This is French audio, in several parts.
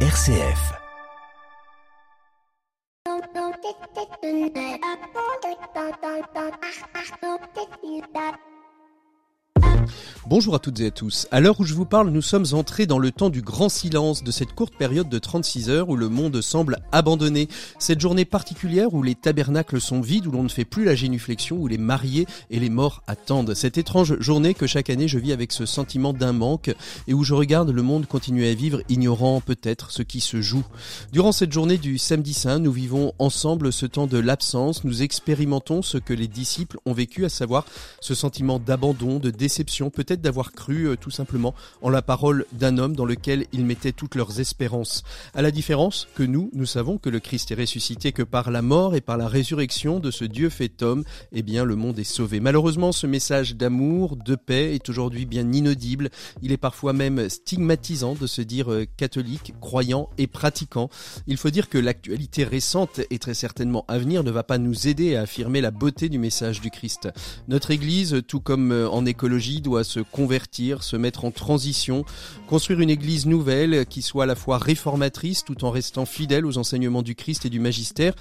RCF. Bonjour à toutes et à tous. À l'heure où je vous parle, nous sommes entrés dans le temps du grand silence de cette courte période de 36 heures où le monde semble abandonné. Cette journée particulière où les tabernacles sont vides, où l'on ne fait plus la génuflexion, où les mariés et les morts attendent. Cette étrange journée que chaque année je vis avec ce sentiment d'un manque et où je regarde le monde continuer à vivre ignorant peut-être ce qui se joue. Durant cette journée du samedi saint, nous vivons ensemble ce temps de l'absence, nous expérimentons ce que les disciples ont vécu, à savoir ce sentiment d'abandon, de déception, peut-être d'avoir cru euh, tout simplement en la parole d'un homme dans lequel ils mettaient toutes leurs espérances. À la différence que nous, nous savons que le Christ est ressuscité, que par la mort et par la résurrection de ce Dieu fait homme, eh bien le monde est sauvé. Malheureusement, ce message d'amour, de paix est aujourd'hui bien inaudible. Il est parfois même stigmatisant de se dire euh, catholique, croyant et pratiquant. Il faut dire que l'actualité récente et très certainement à venir ne va pas nous aider à affirmer la beauté du message du Christ. Notre Église, tout comme euh, en écologie, doit se convertir, se mettre en transition, construire une église nouvelle qui soit à la fois réformatrice tout en restant fidèle aux enseignements du Christ et du magistère,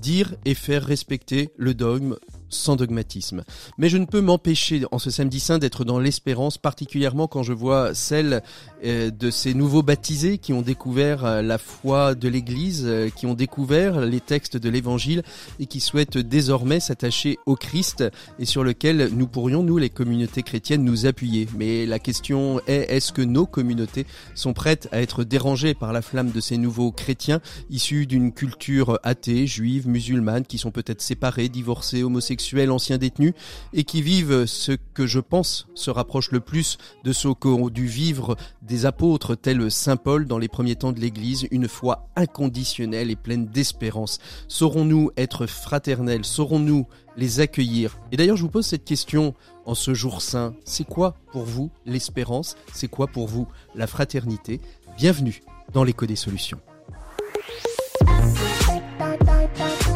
dire et faire respecter le dogme sans dogmatisme. Mais je ne peux m'empêcher en ce samedi saint d'être dans l'espérance, particulièrement quand je vois celle euh, de ces nouveaux baptisés qui ont découvert euh, la foi de l'Église, euh, qui ont découvert les textes de l'Évangile et qui souhaitent désormais s'attacher au Christ et sur lequel nous pourrions, nous les communautés chrétiennes, nous appuyer. Mais la question est, est-ce que nos communautés sont prêtes à être dérangées par la flamme de ces nouveaux chrétiens issus d'une culture athée, juive, musulmane, qui sont peut-être séparés, divorcés, homosexuels, anciens détenus et qui vivent ce que je pense se rapproche le plus de ce qu'ont dû vivre des apôtres tels Saint Paul dans les premiers temps de l'Église, une foi inconditionnelle et pleine d'espérance. Saurons-nous être fraternels? Saurons-nous les accueillir? Et d'ailleurs, je vous pose cette question en ce jour saint. C'est quoi pour vous l'espérance? C'est quoi pour vous la fraternité? Bienvenue dans l'écho des solutions.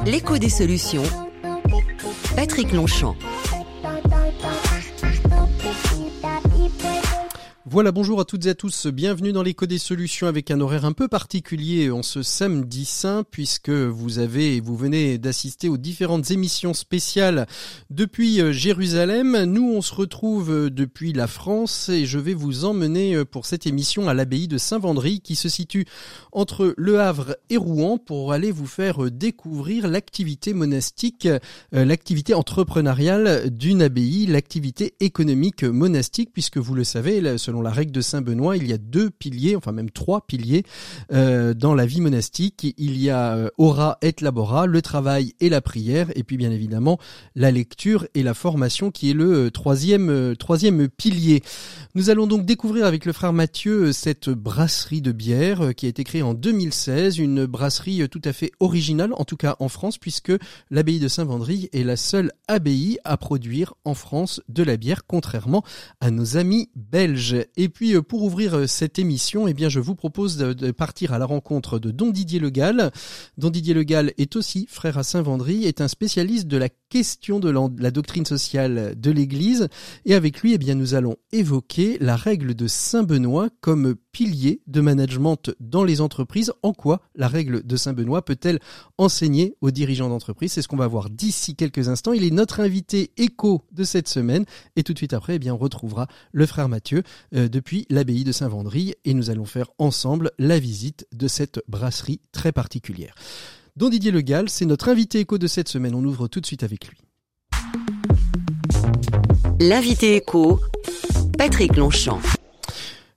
L'écho des solutions Patrick Longchamp. Voilà, bonjour à toutes et à tous, bienvenue dans l'écho des solutions avec un horaire un peu particulier en ce samedi saint puisque vous avez vous venez d'assister aux différentes émissions spéciales depuis euh, Jérusalem. Nous on se retrouve euh, depuis la France et je vais vous emmener euh, pour cette émission à l'abbaye de Saint-Vendry qui se situe entre Le Havre et Rouen pour aller vous faire découvrir l'activité monastique, l'activité entrepreneuriale d'une abbaye, l'activité économique monastique puisque vous le savez, selon la règle de Saint Benoît, il y a deux piliers, enfin même trois piliers euh, dans la vie monastique. Il y a euh, ora et labora, le travail et la prière, et puis bien évidemment la lecture et la formation qui est le euh, troisième troisième pilier. Nous allons donc découvrir avec le frère Mathieu cette brasserie de bière qui a été créée en 2016, une brasserie tout à fait originale, en tout cas en France, puisque l'abbaye de Saint-Vendry est la seule abbaye à produire en France de la bière, contrairement à nos amis belges. Et puis euh, pour ouvrir euh, cette émission, eh bien je vous propose de, partir à la rencontre de Don Didier Legal. Don Didier Legal est aussi frère à Saint-Vendry, est un spécialiste de la question de la, doctrine sociale de l'Église. Et avec lui, eh bien nous allons évoquer la règle de Saint Benoît comme pilier de management dans les entreprises. En quoi la règle de Saint Benoît peut-elle enseigner aux dirigeants d'entreprise? C'est ce qu'on va voir d'ici quelques instants. Il est notre invité écho de cette semaine. Et tout de suite après, eh bien on retrouvera le frère Mathieu euh, depuis l'abbaye de Saint-Vendry et nous allons faire ensemble la visite de cette brasserie très particulière. Don Didier Le Gall, c'est notre invité écho de cette semaine. On ouvre tout de suite avec lui. L'invité écho, Patrick Longchamp.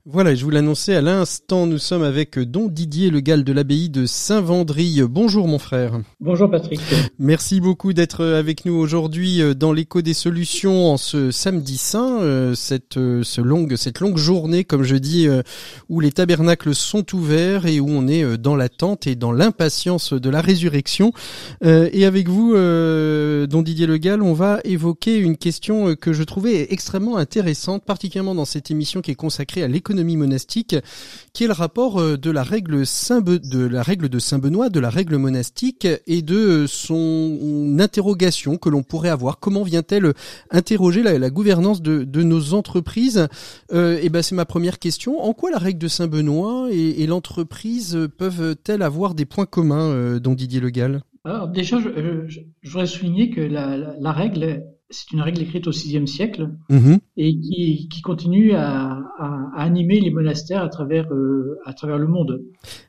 Voilà, je vous l'annonçais à l'instant, nous sommes avec Don Didier Le Gall de l'abbaye de Saint-Vendry. Bonjour mon frère. Bonjour Patrick. Merci beaucoup d'être avec nous aujourd'hui euh, dans l'écho des solutions en ce samedi saint, euh, cette, euh, ce longue, cette longue journée, comme je dis, où les tabernacles sont ouverts et où on est dans l'attente et dans l'impatience de la résurrection. Et avec vous, Don Didier Le Gall, on va évoquer une question que je trouvais extrêmement intéressante, particulièrement dans cette émission qui est consacrée à l'économie monastique, qui est le rapport de la règle Saint de la règle de Saint Benoît, de la règle monastique et de son interrogation que l'on pourrait avoir. Comment vient-elle interroger la, gouvernance de, nos entreprises? Euh, Et ben c'est ma première question. En quoi la règle de Saint Benoît et, l'entreprise peuvent-elles avoir des points communs, euh, dont Didier Le Gall alors déjà, je, voudrais souligner que la, la règle, c'est une règle écrite au VIe siècle mm-hmm. et qui, qui continue à, à, à, animer les monastères à travers, euh, à travers le monde.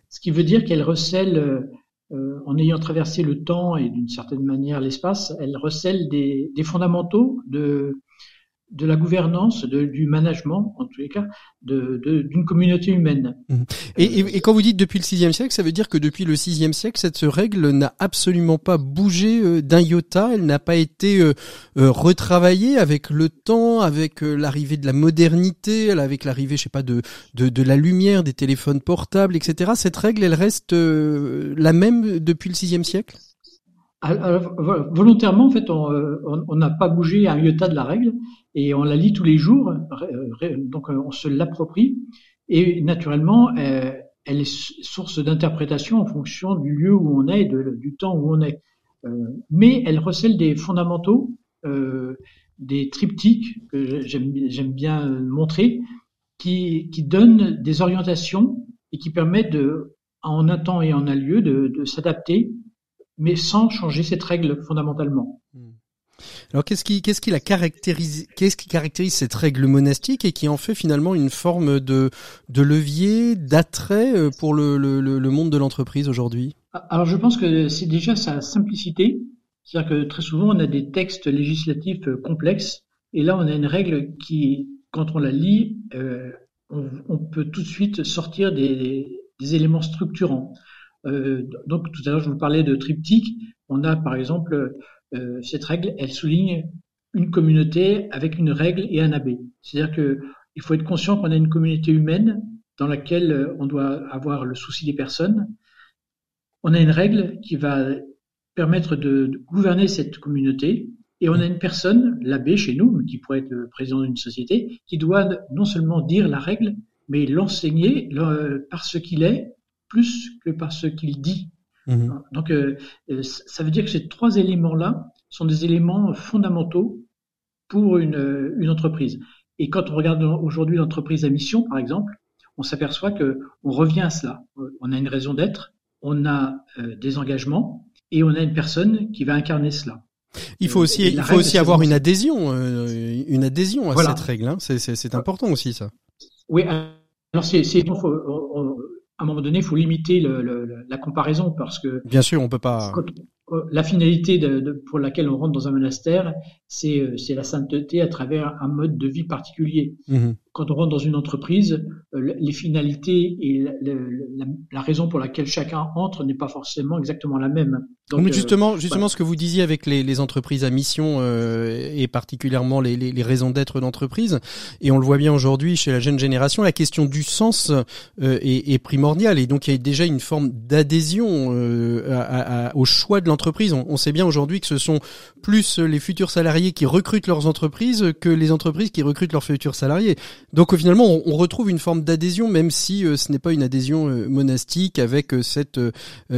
Ce qui veut dire qu'elle recèle, euh, en ayant traversé le temps et d'une certaine manière l'espace, elle recèle des, des fondamentaux de, de la gouvernance, de, du management, en tous les cas, d'une de, communauté humaine. Mmh. Et, quand vous dites depuis le VIe siècle, ça veut dire que depuis le VIe siècle, cette règle n'a absolument pas bougé euh, d'un iota, elle n'a pas été euh, euh, retravaillée avec le temps, avec l'arrivée de la modernité, avec l'arrivée, je sais pas, de, de, de, la lumière, des téléphones portables, etc. Cette règle, elle reste la même depuis le VIe siècle? Volontairement, en fait, on n'a pas bougé un iota de la règle et on la lit tous les jours, donc on se l'approprie et naturellement, euh, elle est source d'interprétation en fonction du lieu où on est et du temps où on est. Euh, mais elle recèle des fondamentaux, euh, des triptyques que j'aime bien montrer, qui, donnent des orientations et qui permettent de, en un temps et en un lieu de s'adapter, mais sans changer cette règle fondamentalement. Hmm. Alors qu'est-ce qui qu'est-ce qui la caractérise qu'est-ce qui caractérise cette règle monastique et qui en fait finalement une forme de de levier d'attrait euh, pour le, le, le monde de l'entreprise aujourd'hui? Alors je pense que c'est déjà sa simplicité, c'est-à-dire que très souvent on a des textes législatifs euh, complexes et là on a une règle qui quand on la lit euh, on, on, peut tout de suite sortir des, des éléments structurants. Euh, donc tout à l'heure je vous parlais de triptyque, on a par exemple euh, cette règle, elle souligne une communauté avec une règle et un abbé. C'est-à-dire que il faut être conscient qu'on a une communauté humaine dans laquelle euh, on doit avoir le souci des personnes. On a une règle qui va permettre de, gouverner cette communauté et on a une personne, l'abbé chez nous, qui pourrait être le président d'une société, qui doit non seulement dire la règle, mais l'enseigner par ce qu'il est, plus que par ce qu'il dit. Mmh. Donc, euh, euh, ça veut dire que ces trois éléments-là sont des éléments fondamentaux pour une, euh, une entreprise. Et quand on regarde aujourd'hui l'entreprise à mission, par exemple, on s'aperçoit que on revient à cela. On a une raison d'être, on a des engagements et on a une personne qui va incarner cela. Il faut aussi, il faut aussi avoir une adhésion, une adhésion à cette règle. Hein. C'est important aussi ça. Oui, alors c'est, à un moment donné, il faut limiter le, le, la comparaison parce que bien sûr, on peut pas. La finalité de, de, pour laquelle on rentre dans un monastère, c'est euh, la sainteté à travers un mode de vie particulier. Mmh Quand on rentre dans une entreprise, euh, les finalités et la, la, la raison pour laquelle chacun entre n'est pas forcément exactement la même. Donc, Mais justement, justement, ce que vous disiez avec les, les entreprises à mission euh, et particulièrement les, les, les raisons d'être d'entreprise, et on le voit bien aujourd'hui chez la jeune génération, la question du sens euh, est, est, primordiale, et donc il y a déjà une forme d'adhésion euh, au choix de l'entreprise. On, sait bien aujourd'hui que ce sont plus les futurs salariés qui recrutent leurs entreprises que les entreprises qui recrutent leurs futurs salariés. Donc euh, finalement, on, retrouve une forme d'adhésion, même si euh, ce n'est pas une adhésion euh, monastique avec cette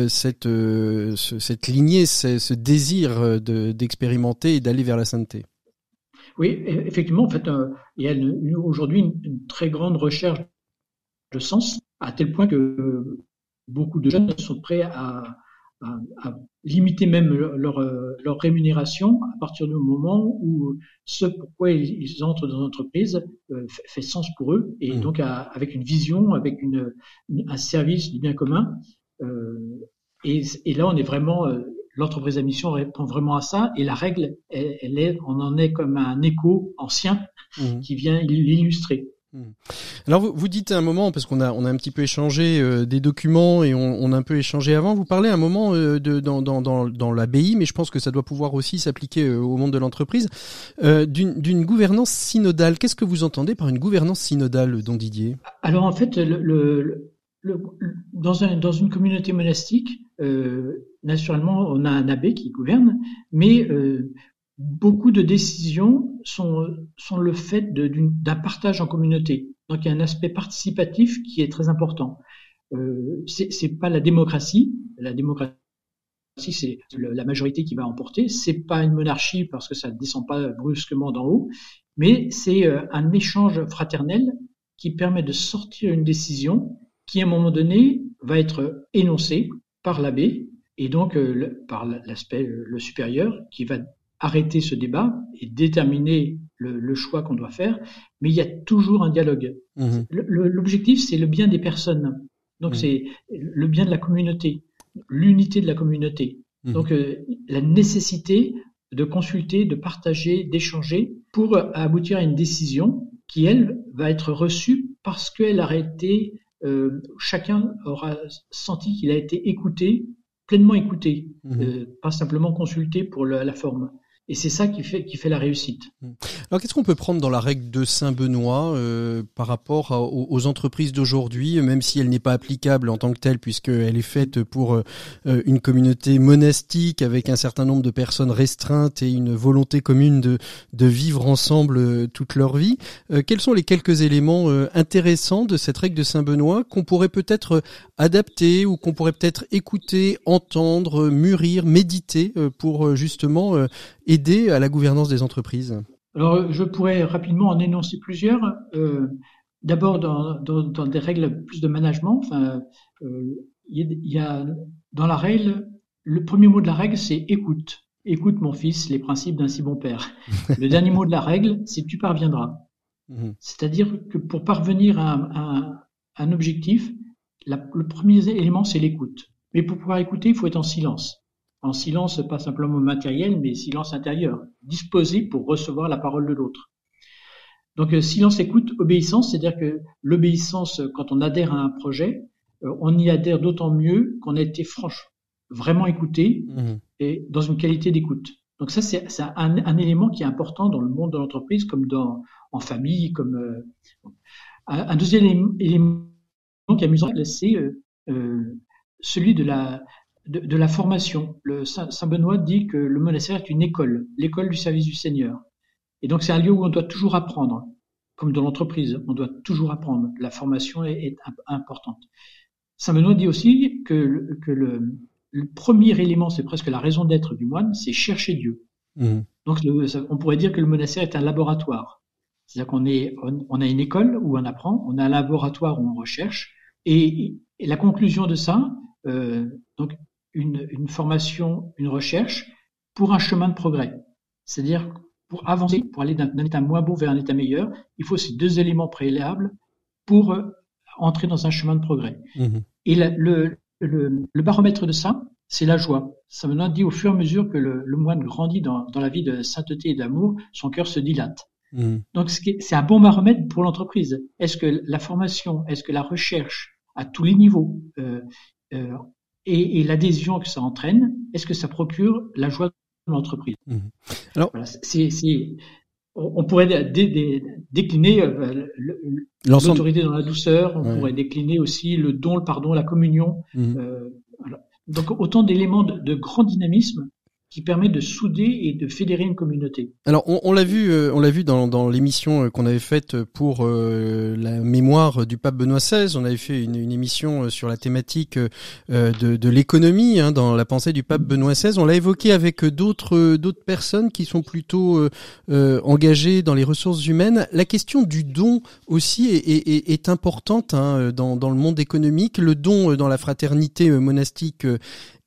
cette cette lignée, ce, désir d'expérimenter et d'aller vers la sainteté. Oui, effectivement, en fait, il y a aujourd'hui une, très grande recherche de sens, à tel point que beaucoup de jeunes sont prêts à, à, limiter même leur, leur, rémunération à partir du moment où ce pourquoi ils, entrent dans l'entreprise euh, fait sens pour eux et mmh. donc avec une vision, avec une, un service du bien commun. Euh, et, et, là, on est vraiment euh, l'entreprise à mission répond vraiment à ça et la règle, elle, est, on en est comme un écho ancien mmh. qui vient l'illustrer. Hmm. Alors vous, dites un moment, parce qu'on a, on a un petit peu échangé euh, des documents et on, a un peu échangé avant, vous parlez un moment euh, de, dans, dans, dans, mais je pense que ça doit pouvoir aussi s'appliquer euh, au monde de l'entreprise, d'une gouvernance synodale. Qu'est-ce que vous entendez par une gouvernance synodale, don Didier? Alors en fait, dans, un, dans une communauté monastique, naturellement, on a un abbé qui gouverne, mais beaucoup de décisions sont, sont le fait d'un partage en communauté. Donc il y a un aspect participatif qui est très important. Euh, c'est pas la démocratie. La démocratie, c'est la majorité qui va emporter. C'est pas une monarchie parce que ça ne descend pas brusquement d'en haut, mais c'est euh, un échange fraternel qui permet de sortir une décision qui, à un moment donné, va être énoncée par l'abbé et donc euh, par l'aspect le supérieur qui va arrêter ce débat et déterminer le, choix qu'on doit faire, mais il y a toujours un dialogue. Mmh. L'objectif, c'est le bien des personnes. Donc, mmh. c'est le bien de la communauté, l'unité de la communauté. Mmh. Donc, euh, la nécessité de consulter, de partager, d'échanger pour aboutir à une décision qui, elle, va être reçue parce qu'elle a été, euh, chacun aura senti qu'il a été écouté, pleinement écouté, euh, pas simplement consulté pour la forme. Et c'est ça qui fait, qui fait la réussite. Mmh. Alors qu'est-ce qu'on peut prendre dans la règle de Saint-Benoît euh, par rapport aux, entreprises d'aujourd'hui, même si elle n'est pas applicable en tant que telle, puisqu'elle est faite pour euh, une communauté monastique avec un certain nombre de personnes restreintes et une volonté commune de, de vivre ensemble euh, toute leur vie. Euh, quels sont les quelques éléments euh, intéressants de cette règle de Saint-Benoît qu'on pourrait peut-être adapter ou qu'on pourrait peut-être écouter, entendre, mûrir, méditer pour justement aider à la gouvernance des entreprises Alors, je pourrais rapidement en énoncer plusieurs. Euh, D'abord, dans, dans, dans, des règles plus de management, enfin, euh, il y a dans la règle, le premier mot de la règle, c'est écoute. Écoute, mon fils, les principes d'un si bon père. Le dernier mot de la règle, c'est tu parviendras. Mhm. C'est-à-dire que pour parvenir à, à, un objectif, la, le premier élément, c'est l'écoute. Mais pour pouvoir écouter, il faut être en silence en silence pas simplement matériel, mais silence intérieur, disposé pour recevoir la parole de l'autre. Donc euh, silence écoute, obéissance, c'est-à-dire que l'obéissance, quand on adhère à un projet, euh, on y adhère d'autant mieux qu'on a été franche, vraiment écouté mmh. et dans une qualité d'écoute. Donc ça, c'est un, élément qui est important dans le monde de l'entreprise, comme dans en famille, comme euh, un, deuxième élément est amusant, c'est celui de la de, la formation. Le Saint, Benoît dit que le monastère est une école, l'école du service du Seigneur. Et donc c'est un lieu où on doit toujours apprendre, comme dans l'entreprise, on doit toujours apprendre. La formation est, importante. Saint Benoît dit aussi que, le, premier élément, c'est presque la raison d'être du moine, c'est chercher Dieu. Mmh. Donc on pourrait dire que le monastère est un laboratoire. C'est-à-dire qu'on est, on, a une école où on apprend, on a un laboratoire où on recherche, et, la conclusion de ça, euh, donc une, formation, une recherche pour un chemin de progrès. C'est-à-dire, pour avancer, pour aller d'un état moins beau vers un état meilleur, il faut ces deux éléments préalables pour euh, entrer dans un chemin de progrès. Mmh. Et le, baromètre de ça, c'est la joie. Ça me dit au fur et à mesure que le, moine grandit dans, la vie de sainteté et d'amour, son cœur se dilate. Mmh. Donc c'est un bon baromètre pour l'entreprise. Est-ce que la formation, est-ce que la recherche à tous les niveaux euh, euh, et, l'adhésion que ça entraîne, est-ce que ça procure la joie de l'entreprise? Mmh. Alors, c'est, on pourrait décliner euh, l'autorité dans la douceur, on pourrait décliner aussi le don, le pardon, la communion. Mmh. Euh, Donc autant d'éléments de, grand dynamisme qui permet de souder et de fédérer une communauté. Alors on, on l'a vu, euh, on l'a vu dans, dans l'émission euh, qu'on avait faite pour euh, la mémoire du pape Benoît XVI. On avait fait une, une émission sur la thématique de, de l'économie hein, dans la pensée du pape Benoît XVI. On l'a évoqué avec d'autres d'autres personnes qui sont plutôt engagées dans les ressources humaines. La question du don aussi est, est, est importante hein, dans, dans le monde économique. Le don dans la fraternité monastique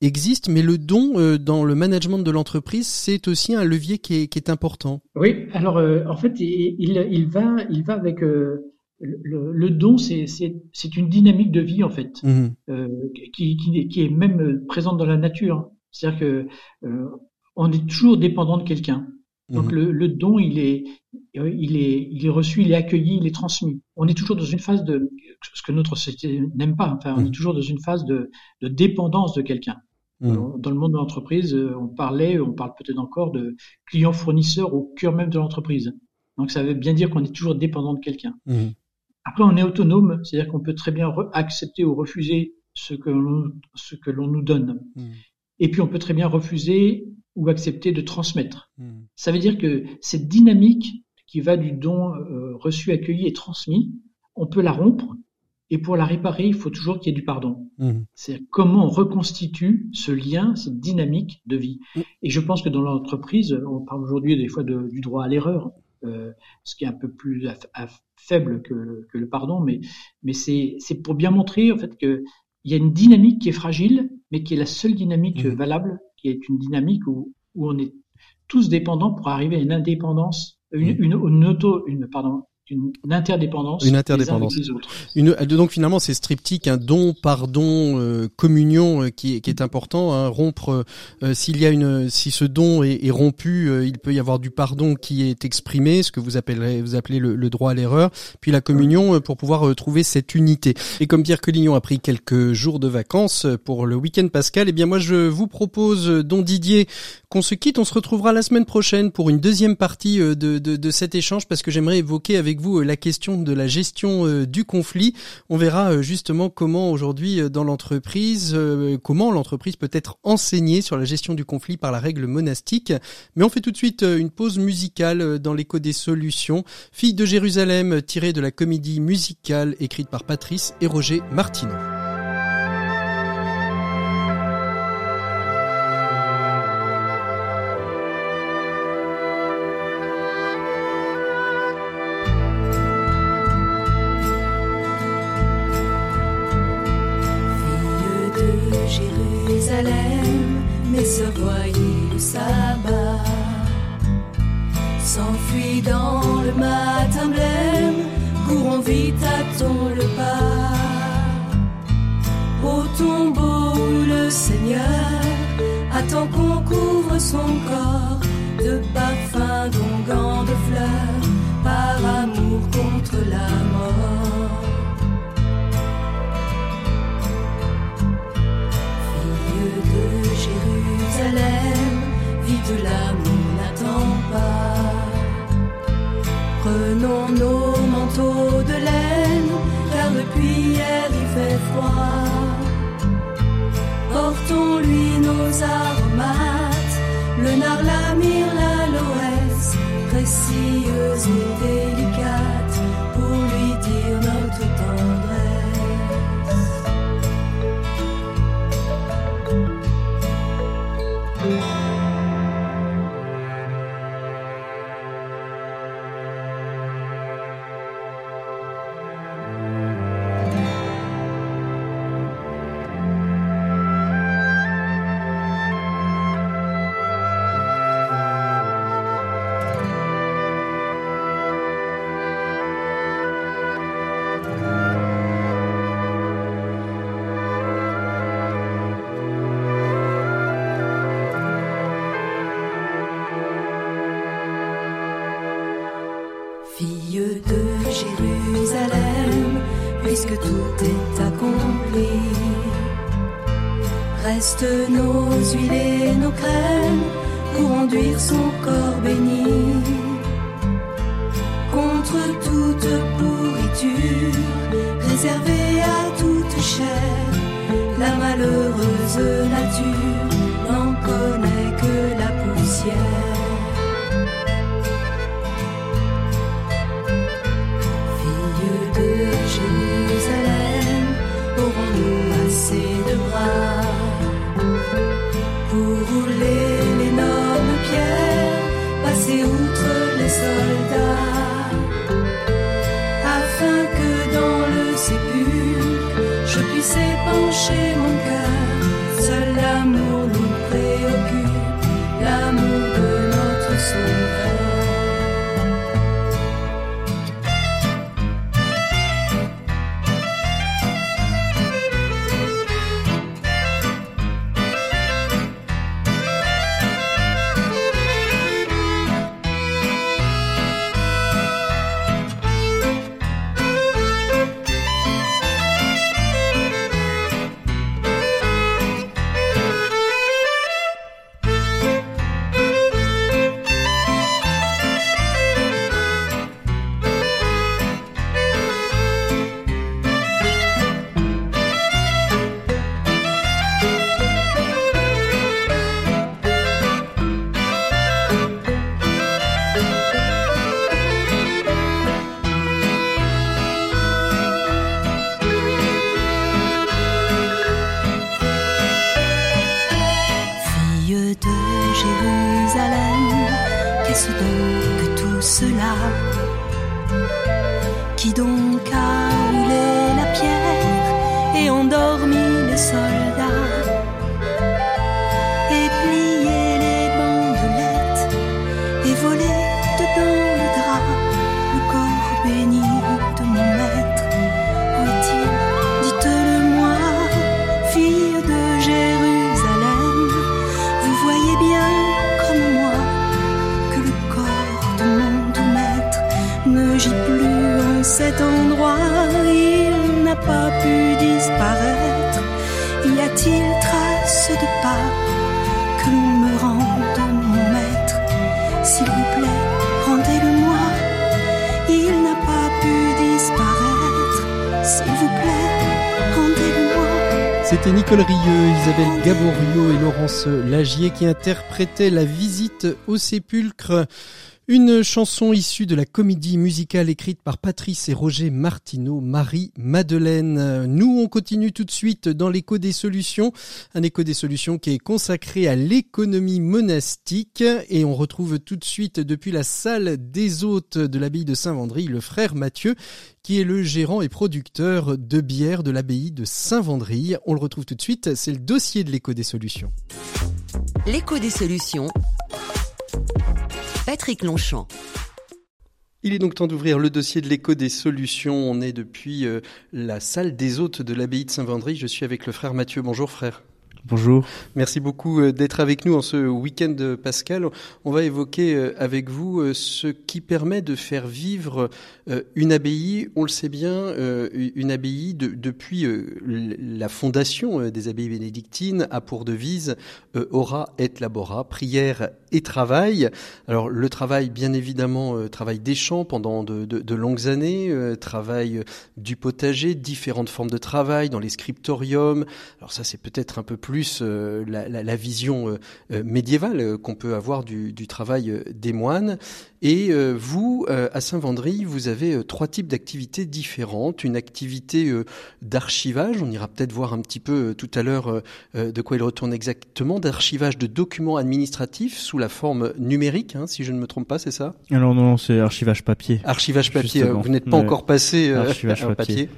existe, mais le don euh, dans le management de l'entreprise, c'est aussi un levier qui est, qui est important. Oui, alors euh, en fait, il, il, va, il va avec euh, le, le, don, c'est une dynamique de vie en fait, mmh. qui, qui, qui, est même présente dans la nature. C'est-à-dire que on est toujours dépendant de quelqu'un. Donc mmh. le, le, don, il est, il est, il est reçu, il est accueilli, il est transmis. On est toujours dans une phase de ce que notre société n'aime pas. Enfin, on mmh. est toujours dans une phase de, de dépendance de quelqu'un. Mmh. Dans le monde de l'entreprise, euh, on parlait, on parle peut-être encore de clients-fournisseurs au cœur même de l'entreprise. Donc ça veut bien dire qu'on est toujours dépendant de quelqu'un. Mmh. Après, on est autonome, c'est-à-dire qu'on peut très bien accepter ou refuser ce que l'on, ce que l'on nous donne. Mmh. Et puis on peut très bien refuser ou accepter de transmettre. Ça veut dire que cette dynamique qui va du don euh, reçu, accueilli et transmis, on peut la rompre, et pour la réparer, il faut toujours qu'il y ait du pardon. Mmh. C'est comment on reconstitue ce lien, cette dynamique de vie. Mmh. Et je pense que dans l'entreprise, on parle aujourd'hui des fois de, du droit à l'erreur, euh, ce qui est un peu plus à, à faible que, que, le pardon, mais, mais c'est pour bien montrer en fait que il y a une dynamique qui est fragile, mais qui est la seule dynamique Mmh. valable, qui est une dynamique où, où on est tous dépendants pour arriver à une indépendance, une, Mmh. une, une auto, une pardon, une interdépendance, Une les uns interdépendance. avec les autres. Une, donc finalement c'est ce triptyque, un don, pardon, euh, communion euh, qui, est, qui est important. Hein, rompre, euh, s'il y a une, si ce don est, est rompu, euh, il peut y avoir du pardon qui est exprimé, ce que vous appellerez, vous appelez le, le droit à l'erreur, puis la communion euh, pour pouvoir euh, trouver cette unité. Et comme Pierre Collignon a pris quelques jours de vacances euh, pour le week-end pascal, eh bien moi je vous propose, euh, don Didier, qu'on se quitte. On se retrouvera la semaine prochaine pour une deuxième partie euh, de, de, de cet échange parce que j'aimerais évoquer avec euh, la question de la gestion euh, du conflit. On verra euh, justement comment aujourd'hui dans l'entreprise, comment l'entreprise peut être enseignée sur la gestion du conflit par la règle monastique. Mais on fait tout de suite une pause musicale dans l'écho des solutions. Fille de Jérusalem tirée de la comédie musicale écrite par Patrice et Roger Martineau. S'enfuit dans le matin blême, courons vite, attends le pas. Au tombeau le Seigneur attend qu'on couvre son corps précieuse et nos C'était Nicole Rieux, Isabelle Gaborio et Laurence Lagier qui interprétaient La visite au sépulcre. Une chanson issue de la comédie musicale écrite par Patrice et Roger Martineau, Marie-Madeleine. Nous, on continue tout de suite dans l'écho des solutions. Un écho des solutions qui est consacré à l'économie monastique. Et on retrouve tout de suite depuis la salle des hôtes de l'abbaye de Saint-Vendry le frère Mathieu qui est le gérant et producteur de bière de l'abbaye de Saint-Vendry. On le retrouve tout de suite, c'est le dossier de l'écho des solutions. L'écho des solutions. Patrick Longchamp. Il est donc temps d'ouvrir le dossier de l'écho des solutions. On est depuis euh, la salle des hôtes de l'abbaye de Saint-Vendry. Je suis avec le frère Mathieu. Bonjour frère. Bonjour. Merci beaucoup euh, d'être avec nous en ce week-end euh, pascal. On va évoquer euh, avec vous ce qui permet de faire vivre une abbaye. On le sait bien, une abbaye de, depuis la fondation des abbayes bénédictines a pour devise ora et labora, prière et travail. Alors le travail, bien évidemment, travail des champs pendant de, de longues années, travail du potager, différentes formes de travail dans les scriptoriums. Alors ça, c'est peut-être un peu plus euh, la, la, la, vision euh, euh, médiévale qu'on peut avoir du, du, travail des moines. Et vous, à Saint-Vendry, vous avez trois types d'activités différentes. Une activité d'archivage, on ira peut-être voir un petit peu tout à l'heure de quoi il retourne exactement, d'archivage de documents administratifs sous la forme numérique, hein, si je ne me trompe pas, c'est ça? Alors non, non c'est archivage papier. Archivage papier, Justement. vous n'êtes pas ouais. encore passé archivage papier. papier.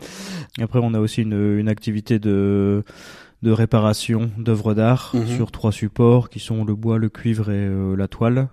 Après, on a aussi une, une activité de de réparation d'œuvres d'art Mhm. mmh. sur trois supports qui sont le bois, le cuivre et euh, la toile.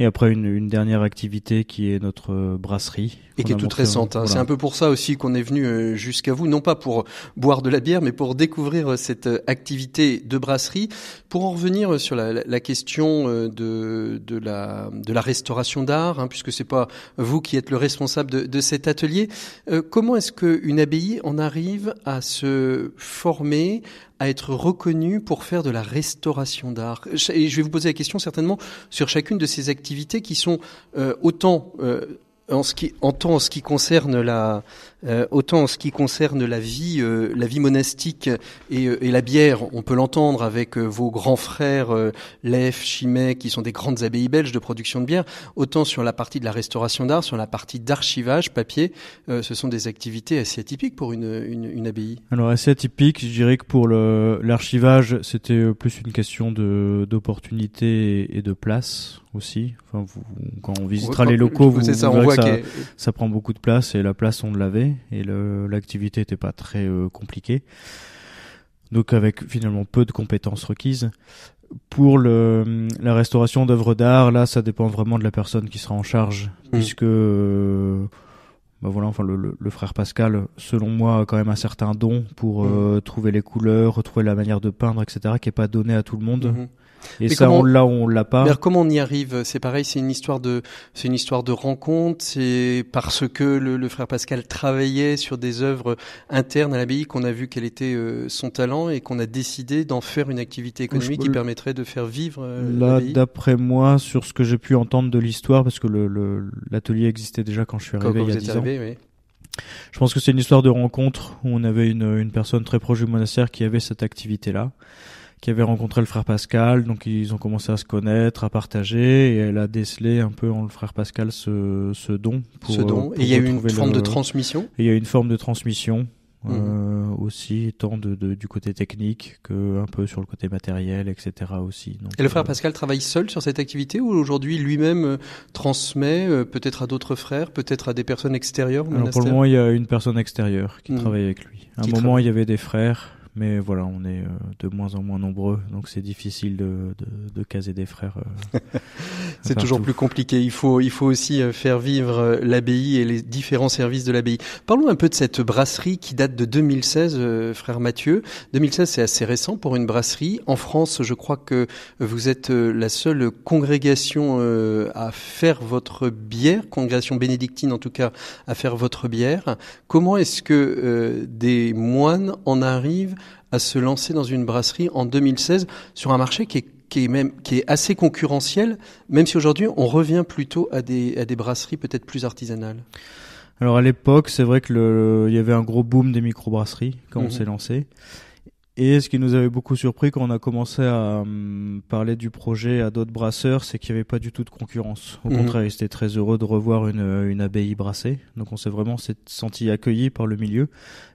Et après une, une, dernière activité qui est notre euh, brasserie. Et qui est toute récente. Hein. Voilà. C'est un peu pour ça aussi qu'on est venu euh, jusqu'à vous, non pas pour boire de la bière, mais pour découvrir euh, cette activité de brasserie. Pour en revenir sur la, la question de, de, la, de la restauration d'art, hein, puisque c'est pas vous qui êtes le responsable de, de cet atelier, euh, comment est-ce qu'une abbaye en arrive à se former, à être reconnue pour faire de la restauration d'art. Et je vais vous poser la question certainement sur chacune de ces activités qui sont euh, autant euh, en ce qui, en tant en ce qui concerne la, euh, autant en ce qui concerne la vie, euh, la vie monastique et, euh, et la bière, on peut l'entendre avec vos grands frères euh, Lef, Chimay, qui sont des grandes abbayes belges de production de bière. Autant sur la partie de la restauration d'art, sur la partie d'archivage papier, euh, ce sont des activités assez atypiques pour une, une, une abbaye. Alors assez atypique, je dirais que pour l'archivage, c'était plus une question d'opportunité et de place aussi. Enfin, vous, quand on visitera les locaux, vous, ça, vous on voit que ça, qu ça, prend beaucoup de place et la place on l'avait et l'activité n'était pas très euh, compliquée. Donc avec finalement peu de compétences requises. Pour le, la restauration d'œuvres d'art, là, ça dépend vraiment de la personne qui sera en charge, mmh. puisque euh, bah voilà, enfin le, le, le, frère Pascal, selon moi, a quand même un certain don pour mmh. euh, trouver les couleurs, retrouver la manière de peindre, etc., qui est pas donné à tout le monde. Mmh. Et mais ça, comment, on l'a, on l'a pas. Mais comment on y arrive? C'est pareil, c'est une histoire de, c'est une histoire de rencontre. C'est parce que le, le, frère Pascal travaillait sur des œuvres internes à l'abbaye qu'on a vu quel était euh, son talent et qu'on a décidé d'en faire une activité économique Je, qui permettrait de faire vivre. Euh, là, d'après moi, sur ce que j'ai pu entendre de l'histoire, parce que l'atelier existait déjà quand je suis arrivé quand, il y a vous 10 êtes ans. Arrivé, oui. Je pense que c'est une histoire de rencontre où on avait une, une personne très proche du monastère qui avait cette activité-là qui avait rencontré le frère Pascal, donc ils ont commencé à se connaître, à partager, et elle a décelé un peu en le frère Pascal ce, ce don. Pour, ce don. Pour et il y a eu une forme le... de transmission? Il y a eu une forme de transmission. euh, aussi, tant de, de- du côté technique que un peu sur le côté matériel, etc. aussi. Donc, Et le frère euh, Pascal travaille seul sur cette activité ou aujourd'hui lui-même euh, transmet euh, peut-être à d'autres frères, peut-être à des personnes extérieures Alors pour le moment, il y a une personne extérieure qui Mhm. travaille avec lui. À un Qui moment, il y avait des frères, mais voilà, on est euh, de moins en moins nombreux, donc c'est difficile de, de, de caser des frères. euh, C'est toujours plus compliqué. Il faut, il faut aussi euh, faire vivre l'abbaye et les différents services de l'abbaye. Parlons un peu de cette brasserie qui date de 2016, euh, frère Mathieu. 2016, c'est assez récent pour une brasserie. En France, je crois que vous êtes la seule congrégation à faire votre bière, congrégation bénédictine en tout cas, à faire votre bière. Comment est-ce que des moines en arrivent à se lancer dans une brasserie en 2016 sur un marché qui est qui est même qui est assez concurrentiel, même si aujourd'hui on revient plutôt à des à des brasseries peut-être plus artisanales. Alors à l'époque, c'est vrai que le, il y avait un gros boom des microbrasseries quand Mhm. on s'est lancé. Et ce qui nous avait beaucoup surpris quand on a commencé à hum, parler du projet à d'autres brasseurs, c'est qu'il n'y avait pas du tout de concurrence. Au Mhm. contraire, ils étaient très heureux de revoir une, une abbaye brassée. Donc on s'est vraiment senti accueillis par le milieu.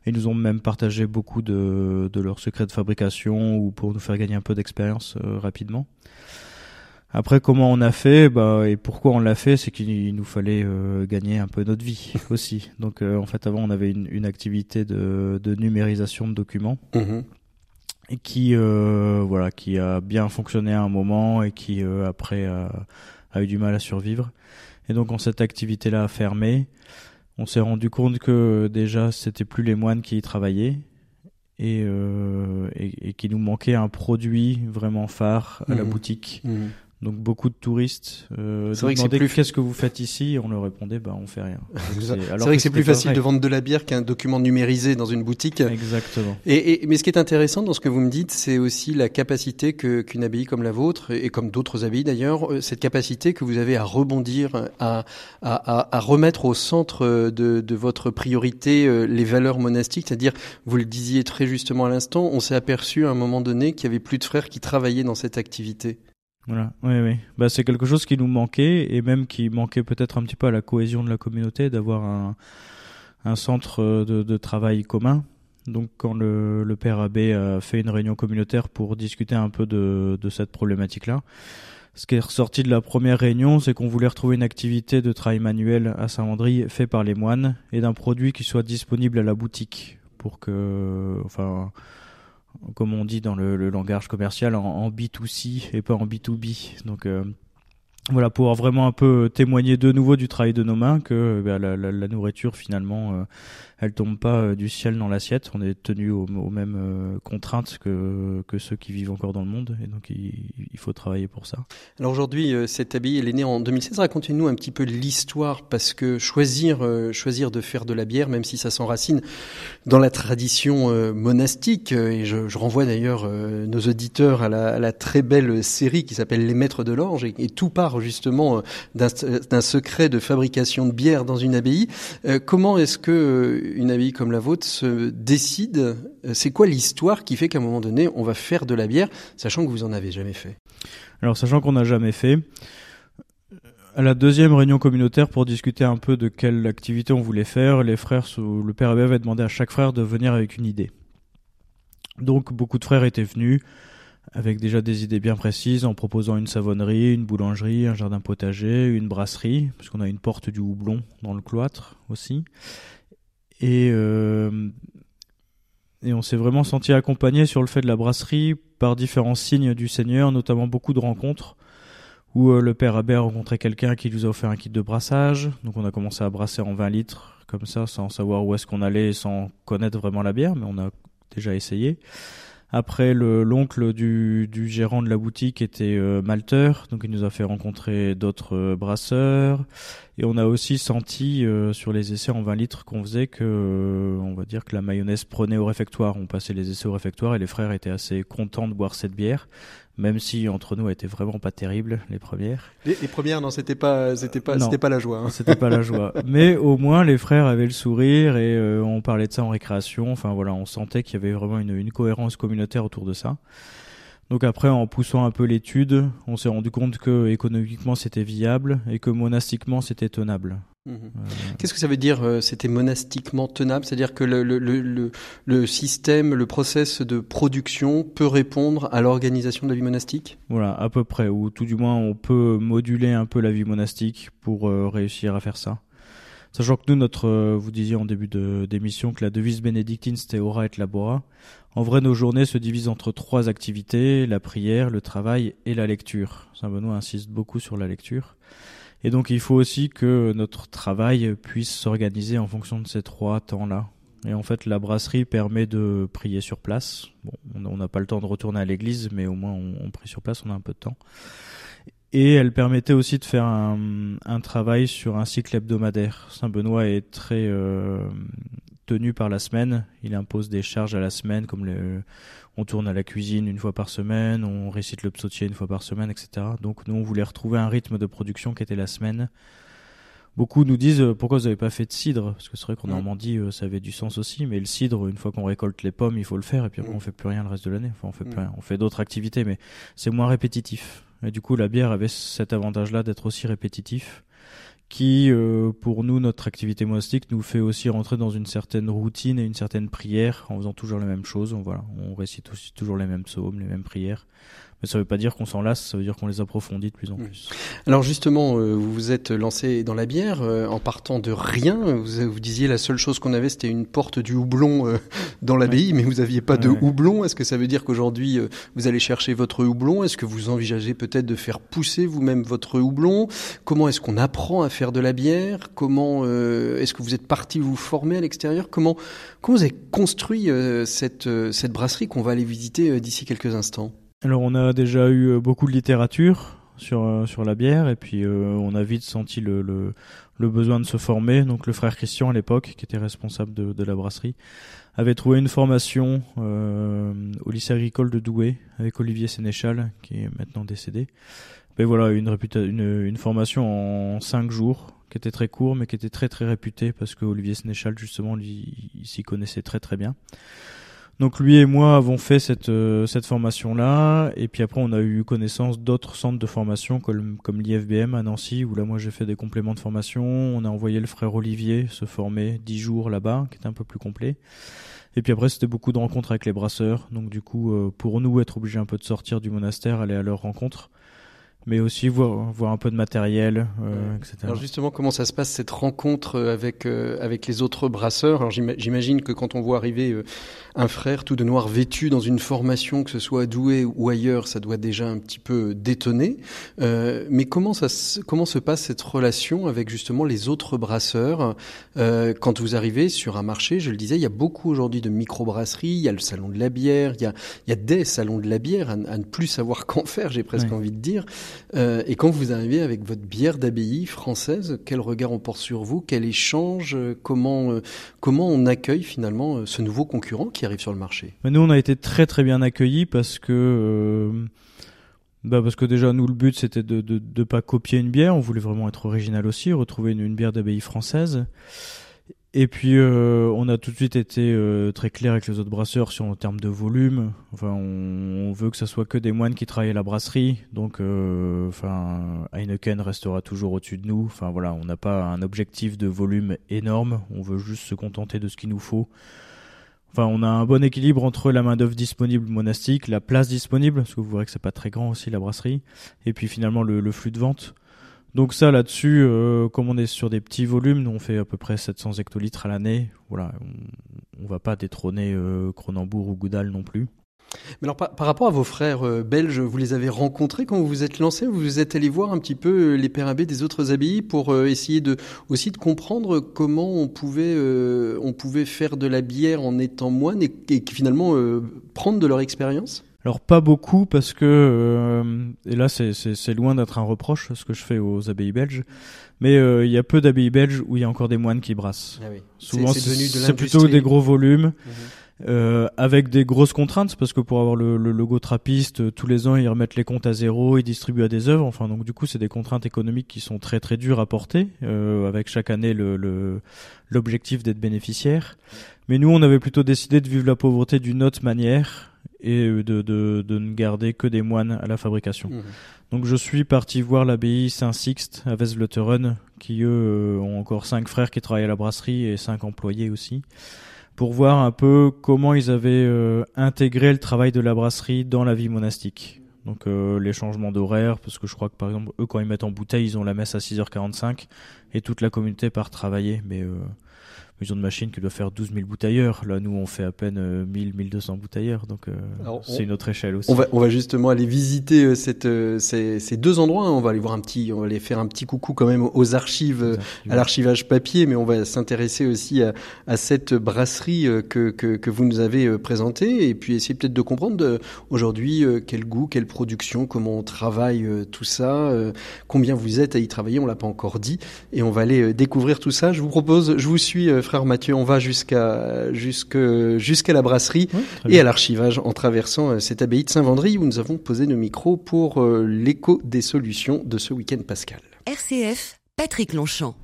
Et ils nous ont même partagé beaucoup de, de leurs secrets de fabrication ou pour nous faire gagner un peu d'expérience euh, rapidement. Après, comment on a fait? Bah, et pourquoi on l'a fait, c'est qu'il nous fallait euh, gagner un peu notre vie aussi. Donc, euh, en fait, avant, on avait une, une activité de, de numérisation de documents et qui, euh, voilà, qui a bien fonctionné à un moment et qui euh, après a, a eu du mal à survivre. Et donc, quand cette activité-là a fermé, on s'est rendu compte que déjà, c'était plus les moines qui y travaillaient. Et, euh, et, et qu'il nous manquait un produit vraiment phare à la Mhm. boutique Mhm. Donc beaucoup de touristes euh, C'est vrai que demandaient plus- qu'est-ce que vous faites ici et on leur répondait bah on fait rien. C'est vrai que c'est plus facile vrai. de vendre de la bière qu'un document numérisé dans une boutique. Exactement. Et, et- mais ce qui est intéressant dans ce que vous me dites, c'est aussi la capacité que qu'une abbaye comme la vôtre et comme d'autres abbayes d'ailleurs, euh, cette capacité que vous avez à rebondir, à, à, à, à remettre au centre euh, de, de votre priorité euh, les valeurs monastiques, c'est-à-dire, vous le disiez très justement à l'instant, on s'est aperçu à un moment donné qu'il y avait plus de frères qui travaillaient dans cette activité. Voilà. Oui oui. Bah c'est quelque chose qui nous manquait et même qui manquait peut-être un petit peu à la cohésion de la communauté d'avoir un centre euh, de, travail commun. Donc quand le, père abbé a fait une réunion communautaire pour discuter un peu de, de cette problématique-là, ce qui est ressorti de la première réunion, c'est qu'on voulait retrouver une activité de travail manuel à Saint-Mandry fait par les moines et d'un produit qui soit disponible à la boutique pour que, enfin, comme on dit dans le, langage commercial, en, en B2C et pas en B2B. Donc euh, voilà, pouvoir vraiment un peu témoigner de nouveau du travail de nos mains, que bah, la, la- nourriture finalement, euh, elle tombe pas euh, du ciel dans l'assiette. On est tenu aux, mêmes euh, contraintes que, que ceux qui vivent encore dans le monde, et donc il, faut travailler pour ça. Alors aujourd'hui, euh, cette abbaye, elle est née en 2016. Racontez-nous un petit peu l'histoire, parce que choisir, choisir de faire de la bière, même si ça s'enracine dans la tradition monastique, et je, renvoie d'ailleurs nos auditeurs à la, très belle série qui s'appelle Les Maîtres de l'Orge, et tout part justement euh, d'un secret de fabrication de bière dans une abbaye. Euh, comment est-ce que euh, une abbaye comme la vôtre se décide C'est quoi l'histoire qui fait qu'à un moment donné, on va faire de la bière, sachant que vous en avez jamais fait? Alors, sachant qu'on n'a jamais fait, à la deuxième réunion communautaire pour discuter un peu de quelle activité on voulait faire, les frères, le père abbé avait demandé à chaque frère de venir avec une idée. Donc, beaucoup de frères étaient venus avec déjà des idées bien précises en proposant une savonnerie, une boulangerie, un jardin potager, une brasserie, puisqu'on a une porte du houblon dans le cloître aussi. Et, euh, et on s'est vraiment senti accompagné sur le fait de la brasserie par différents signes du Seigneur, notamment beaucoup de rencontres où euh, le père abbé a rencontré quelqu'un qui nous a offert un kit de brassage. Donc on a commencé à brasser en 20 litres comme ça, sans savoir où est-ce qu'on allait, sans connaître vraiment la bière, mais on a déjà essayé. Après, le l'oncle du, du gérant de la boutique était euh, malteur, donc il nous a fait rencontrer d'autres euh, brasseurs. Et on a aussi senti euh, sur les essais en 20 litres qu'on faisait que, euh, on va dire que la mayonnaise prenait au réfectoire. On passait les essais au réfectoire et les frères étaient assez contents de boire cette bière, même si entre nous elle était vraiment pas terrible les premières. Les, les premières, non, c'était pas, c'était pas, c'était pas la joie. hein. C'était pas la joie. Mais au moins, les frères avaient le sourire et euh, on parlait de ça en récréation. Enfin voilà, on sentait qu'il y avait vraiment une, une cohérence communautaire autour de ça. Donc après, en poussant un peu l'étude, on s'est rendu compte que économiquement c'était viable et que monastiquement c'était tenable. Mhm. Qu'est-ce que ça veut dire euh, C'était monastiquement tenable, c'est-à-dire que le, le, le, le, système, le process de production peut répondre à l'organisation de la vie monastique? Voilà, à peu près, ou tout du moins on peut moduler un peu la vie monastique pour euh, réussir à faire ça. Sachant que nous, notre, euh, vous disiez en début d'émission que la devise bénédictine c'était ora et labora. En vrai, nos journées se divisent entre trois activités la prière, le travail et la lecture. Saint Benoît insiste beaucoup sur la lecture. Et donc il faut aussi que notre travail puisse s'organiser en fonction de ces trois temps-là. Et en fait, la brasserie permet de prier sur place. Bon, on n'a pas le temps de retourner à l'église, mais au moins on, prie sur place, on a un peu de temps. Et elle permettait aussi de faire un, un travail sur un cycle hebdomadaire. Saint Benoît est très euh, tenu par la semaine. Il impose des charges à la semaine, comme le, on tourne à la cuisine une fois par semaine, on récite le psautier une fois par semaine, etc. Donc nous, on voulait retrouver un rythme de production qui était la semaine. Beaucoup nous disent euh, pourquoi vous n'avez pas fait de cidre? Parce que c'est vrai qu'en Normandie, euh, ça avait du sens aussi, mais le cidre, une fois qu'on récolte les pommes, il faut le faire, et puis après, on fait plus rien le reste de l'année. Enfin, on fait, on fait d'autres activités, mais c'est moins répétitif. Et du coup, la bière avait cet avantage-là d'être aussi répétitif qui, euh, pour nous, notre activité monastique nous fait aussi rentrer dans une certaine routine et une certaine prière en faisant toujours les mêmes choses. On, voilà, on récite aussi toujours les mêmes psaumes, les mêmes prières. Mais ça ne veut pas dire qu'on s'en lasse, ça veut dire qu'on les approfondit de plus en plus. Alors justement, euh, vous vous êtes lancé dans la bière euh, en partant de rien. Vous, vous disiez la seule chose qu'on avait, c'était une porte du houblon euh, dans l'abbaye, mais vous n'aviez pas de houblon. Est-ce que ça veut dire qu'aujourd'hui, vous allez chercher votre houblon? Est-ce que vous envisagez peut-être de faire pousser vous-même votre houblon? Comment est-ce qu'on apprend à faire de la bière? Comment est-ce que vous êtes parti vous former à l'extérieur? Comment comment vous avez construit cette cette brasserie qu'on va aller visiter d'ici quelques instants? Alors on a déjà eu euh, beaucoup de littérature sur euh, sur la bière et puis euh, on a vite senti le, le, le besoin de se former. Donc le frère Christian à l'époque, qui était responsable de, de la brasserie, avait trouvé une formation euh, au lycée agricole de Douai avec Olivier Sénéchal, qui est maintenant décédé. Mais voilà, une, une, une formation en cinq jours, qui était très court, mais qui était très très réputé parce que Olivier Sénéchal justement, lui, il s'y connaissait très très bien. Donc lui et moi avons fait cette, euh, cette formation-là, et puis après on a eu connaissance d'autres centres de formation comme, comme l'IFBM à Nancy, où là moi j'ai fait des compléments de formation. On a envoyé le frère Olivier se former dix jours là-bas, qui était un peu plus complet. Et puis après c'était beaucoup de rencontres avec les brasseurs, donc du coup euh, pour nous être obligés un peu de sortir du monastère, aller à leur rencontre, mais aussi voir, voir un peu de matériel, euh, etc. Alors justement, comment ça se passe cette rencontre euh, avec euh, avec les autres brasseurs? Alors j'imagine que quand on voit arriver euh, un frère tout de noir vêtu dans une formation, que ce soit à Douai ou ailleurs, ça doit déjà un petit peu détonner. Euh, mais comment ça comment se passe cette relation avec justement les autres brasseurs? Quand vous arrivez sur un marché Je le disais, il y a beaucoup aujourd'hui de microbrasseries. Il y a le salon de la bière, il y a il y a des salons de la bière à, ne plus savoir qu'en faire. J'ai presque envie de dire. Euh, et quand vous arrivez avec votre bière d'abbaye française, quel regard on porte sur vous Quel échange Comment euh, comment on accueille finalement euh, ce nouveau concurrent qui arrive sur le marché? Nous, on a été très très bien accueillis parce que bah parce que déjà nous le but c'était de, de pas copier une bière, on voulait vraiment être original aussi, retrouver une bière d'abbaye française. Et puis euh, on a tout de suite été euh, très clair avec les autres brasseurs sur le terme de volume. Enfin, on, veut que ça soit que des moines qui travaillent à la brasserie. Donc, euh, enfin, Heineken restera toujours au-dessus de nous. Enfin voilà, on n'a pas un objectif de volume énorme. On veut juste se contenter de ce qu'il nous faut. Enfin, on a un bon équilibre entre la main d'œuvre disponible monastique, la place disponible, parce que vous verrez que c'est pas très grand aussi la brasserie, et puis finalement le, le flux de vente. Donc ça là-dessus, euh, comme on est sur des petits volumes, nous on fait à peu près 700 hectolitres à l'année. Voilà, on, on, va pas détrôner euh, Cronenbourg ou Goudal non plus. Mais alors par, rapport à vos frères euh, belges, vous les avez rencontrés quand vous vous êtes lancé Vous vous êtes allé voir un petit peu les pères abbés des autres abbayes pour essayer de aussi de comprendre comment on pouvait on pouvait faire de la bière en étant moine et finalement prendre de leur expérience? Alors pas beaucoup parce que euh, et là c'est loin d'être un reproche ce que je fais aux abbayes belges, mais euh, il y a peu d'abbayes belges où il y a encore des moines qui brassent. Ah oui. Souvent c'est plutôt des gros volumes. Mhm. Euh, avec des grosses contraintes parce que pour avoir le, le, logo trappiste tous les ans ils remettent les comptes à zéro ils distribuent à des œuvres enfin donc du coup c'est des contraintes économiques qui sont très très dures à porter euh, avec chaque année le l'objectif d'être bénéficiaire mais nous on avait plutôt décidé de vivre la pauvreté d'une autre manière et de, de, de ne garder que des moines à la fabrication. Mhm. Donc je suis parti voir l'abbaye Saint-Sixte à Westvleteren, qui eux euh, ont encore cinq frères qui travaillent à la brasserie et cinq employés aussi, pour voir un peu comment ils avaient euh, intégré le travail de la brasserie dans la vie monastique. Donc euh, les changements d'horaire, parce que je crois que par exemple, eux quand ils mettent en bouteille, ils ont la messe à 6h45 et toute la communauté part travailler, mais euh, ils ont une machine qui doit faire 12 000 bouteilleurs. Là, nous, on fait à peine euh, 1000, 1200 bouteilleurs, donc euh, c'est une autre échelle aussi. On va, on va justement aller visiter euh, cette, euh, ces, ces deux endroits. hein. On va aller voir un petit, on va aller faire un petit coucou quand même aux archives, euh, à l'archivage papier, mais on va s'intéresser aussi à, à cette brasserie euh, que, que, que vous nous avez euh, présentée et puis essayer peut-être de comprendre euh, aujourd'hui euh, quel goût, quelle production, comment on travaille euh, tout ça, euh, combien vous êtes à y travailler, on l'a pas encore dit, et on va aller euh, découvrir tout ça. Je vous propose, je vous suis, euh, frère Mathieu, on va jusqu'à jusqu'à la brasserie et bien. à l'archivage en traversant euh, cette abbaye de Saint-Vendry où nous avons posé nos micros pour euh, l'écho des solutions de ce week-end pascal. RCF, Patrick Longchamp.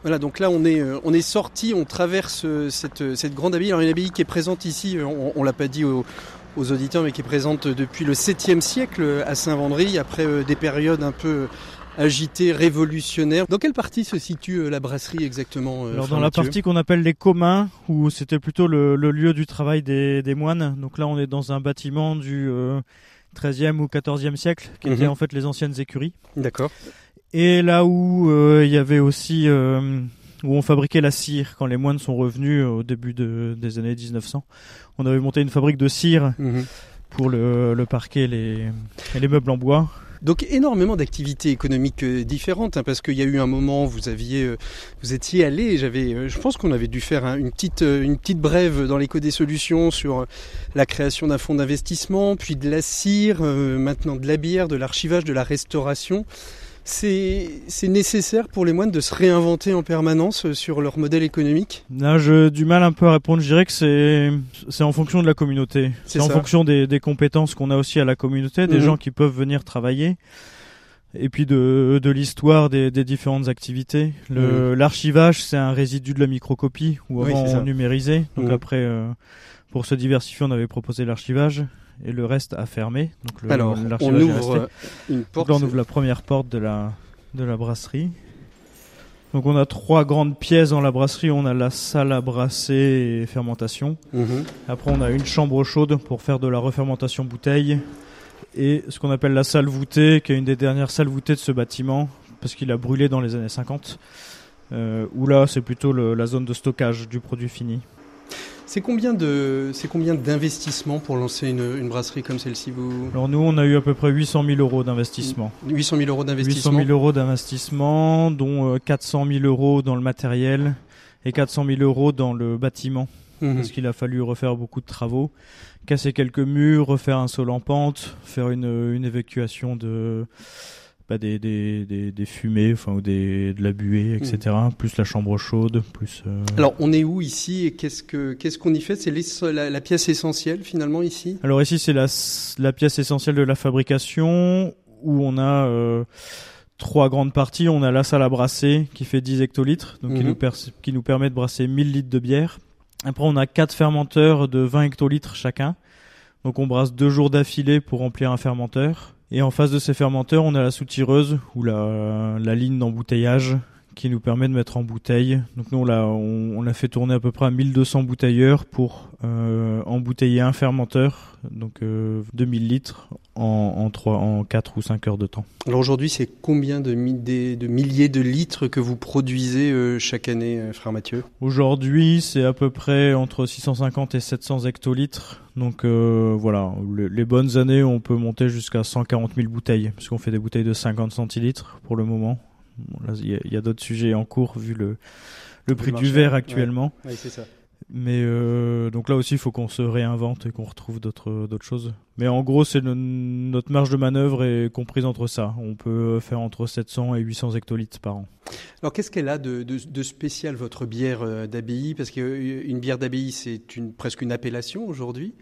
Voilà, donc là on est euh, on est sorti, on traverse cette cette grande abbaye. Alors une abbaye qui est présente ici, on, on l'a pas dit aux, aux auditeurs, mais qui est présente depuis le 7e siècle à Saint-Vendry, après des périodes un peu agitées, révolutionnaires. Dans quelle partie se situe euh, la brasserie exactement euh, Alors dans la partie qu'on appelle les communs, où c'était plutôt le, le lieu du travail des, des moines. Donc là, on est dans un bâtiment du euh, 13e ou 14e siècle, qui était Mhm. en fait les anciennes écuries. D'accord. Et là où euh, il y avait aussi euh, où on fabriquait la cire quand les moines sont revenus au début de- des années 1900, on avait monté une fabrique de cire Mhm. pour le, le parquet et les, et les meubles en bois. Donc énormément d'activités économiques euh, différentes, hein, parce qu'il y a eu un moment, vous aviez, euh, vous étiez allé, j'avais, euh, je pense qu'on avait dû faire un- une petite, une petite brève dans l'éco des solutions sur la création d'un fonds d'investissement, puis de la cire, maintenant de la bière, de l'archivage, de la restauration. C'est, nécessaire pour les moines de se réinventer en permanence euh, sur leur modèle économique? Là, j'ai du mal un peu à répondre. Je dirais que c'est en fonction de la communauté. C'est en fonction des, des compétences qu'on a aussi à la communauté, des Mhm. gens qui peuvent venir travailler, et puis de, de l'histoire des, des différentes activités. Le L'archivage, c'est un résidu de la microcopie où Oui, avant ça. on numérisait. Donc Mhm. après, euh, pour se diversifier, on avait proposé l'archivage et le reste a fermé. Donc le, Alors, on ouvre euh, Donc là, on ouvre la première porte de la, de la brasserie. Donc on a trois grandes pièces dans la brasserie. On a la salle à brasser et fermentation. Mhm. Après, on a une chambre chaude pour faire de la refermentation bouteille. Et ce qu'on appelle la salle voûtée, qui est une des dernières salles voûtées de ce bâtiment, parce qu'il a brûlé dans les années 50. Euh, où là, c'est plutôt le- la zone de stockage du produit fini. C'est combien de, c'est combien d'investissements pour lancer une, une brasserie comme celle-ci vous Alors nous, on a eu à peu près 800 000 euros d'investissement. 800 000 euros 800 d'investissement. 000 euros d'investissement, dont euh, 400 000 euros dans le matériel et 400 000 euros dans le bâtiment, Mhm. parce qu'il a fallu refaire beaucoup de travaux, casser quelques murs, refaire un sol en pente, faire une, une évacuation de bah, des, des, des, des fumées, enfin ou des, de la buée, etc. Plus la chambre chaude, plus. euh, Alors, on est où ici et qu'est-ce que qu'est-ce qu'on y fait? C'est la, la pièce essentielle finalement ici? Alors ici, c'est la, la pièce essentielle de la fabrication où on a euh, trois grandes parties. On a la salle à brasser qui fait 10 hectolitres, donc qui, Mhm. nous per- qui nous permet de brasser 1000 litres de bière. Après, on a quatre fermenteurs de 20 hectolitres chacun. Donc on brasse deux jours d'affilée pour remplir un fermenteur. Et en face de ces fermenteurs, on a la soutireuse ou la, la ligne d'embouteillage qui nous permet de mettre en bouteille. Donc nous, on l'a, on, fait tourner à peu près à 1200 bouteilleurs pour euh, embouteiller un fermenteur, donc euh, 2000 litres en, en, 3, en 4 ou 5 heures de temps. Alors aujourd'hui, c'est combien de, milliers de litres que vous produisez euh, chaque année, euh, frère Mathieu? Aujourd'hui, c'est à peu près entre 650 et 700 hectolitres. Donc euh, voilà, le- les bonnes années, on peut monter jusqu'à 140 000 bouteilles, parce qu'on fait des bouteilles de 50 centilitres pour le moment. Bon, là, il y a- il y, a d'autres sujets en cours vu le, le prix marché, du verre ouais. actuellement. Oui, c'est ça. Mais euh, donc là aussi, il faut qu'on se réinvente et qu'on retrouve d'autres d'autres choses. Mais en gros, c'est le- notre marge de manœuvre est comprise entre ça. On peut faire entre 700 et 800 hectolitres par an. Alors, qu'est-ce qu'elle a de, de, de spécial votre bière euh, d'abbaye? Parce qu'une bière d'abbaye, c'est une presque une appellation aujourd'hui.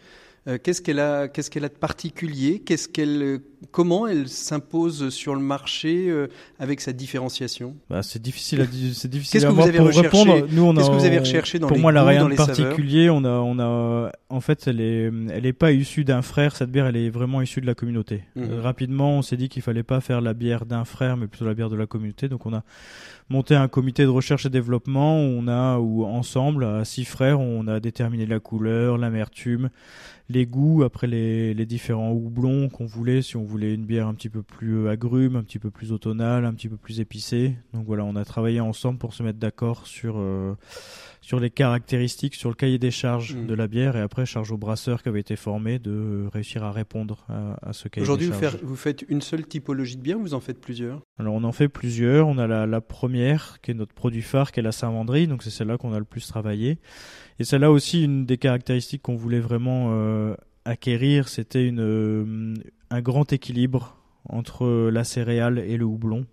Euh, qu'est-ce qu'elle a, qu'est-ce qu'elle a de particulier? Qu'est-ce qu'elle, comment elle s'impose sur le marché euh, avec sa différenciation? Bah, C'est difficile à, c'est difficile qu'est-ce à que vous avez pour recherché? répondre. Nous, on Qu'est-ce a, que vous avez recherché dans Pour les moi, goûts, rien dans de saveurs? particulier. On a, on a, en fait, elle est, elle est pas issue d'un frère. Cette bière, elle est vraiment issue de la communauté. Mhm. Euh, rapidement, on s'est dit qu'il fallait pas faire la bière d'un frère, mais plutôt la bière de la communauté. Donc, on a monté un comité de recherche et développement où on a, où ensemble, à six frères, on a déterminé la couleur, l'amertume, les goûts, après les, les différents houblons qu'on voulait, si on voulait une bière un petit peu plus agrume, un petit peu plus automnale, un petit peu plus épicée. Donc voilà, on a travaillé ensemble pour se mettre d'accord sur, euh, sur les caractéristiques, sur le cahier des charges Mhm. de la bière, et après charge au brasseur qui avait été formé de réussir à répondre à, à ce cahier Aujourd'hui, des vous, charges. faire- vous faites une seule typologie de bière ou vous en faites plusieurs? Alors on en fait plusieurs. On a la, la première qui est notre produit phare, qui est la Saint-Vendry. Donc c'est celle-là qu'on a le plus travaillé. Et celle-là aussi, une des caractéristiques qu'on voulait vraiment euh, acquérir, c'était euh, un grand équilibre entre la céréale et le houblon.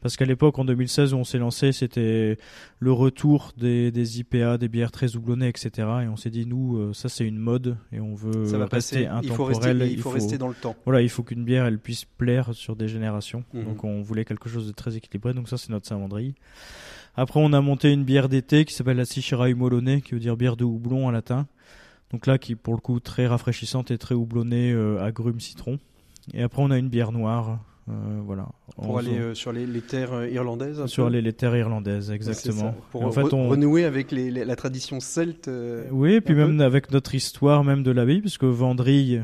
Parce qu'à l'époque, en 2016, où on s'est lancé, c'était le retour des, des IPA, des bières très houblonnées, etc. Et on s'est dit, nous, euh, ça c'est une mode et on veut Ça va rester passer. Il faut intemporel. rester, il faut rester dans le temps. Voilà, il faut qu'une bière elle puisse plaire sur des générations. Mhm. Donc on voulait quelque chose de très équilibré. Donc ça c'est notre Saint-Vendry. Après on a monté une bière d'été qui s'appelle la Sichera Humolone, qui veut dire bière de houblon en latin. Donc là qui pour le coup très rafraîchissante et très houblonnée euh, agrumes citron. Et après on a une bière noire. Euh, voilà. Pour En aller zone- euh, sur les, les terres euh, irlandaises sur les, les terres irlandaises, exactement. Pour Et en fait, re- on, renouer avec les- la tradition celte. euh, Oui, et puis peu. même avec notre histoire même de l'abbaye, puisque Vendry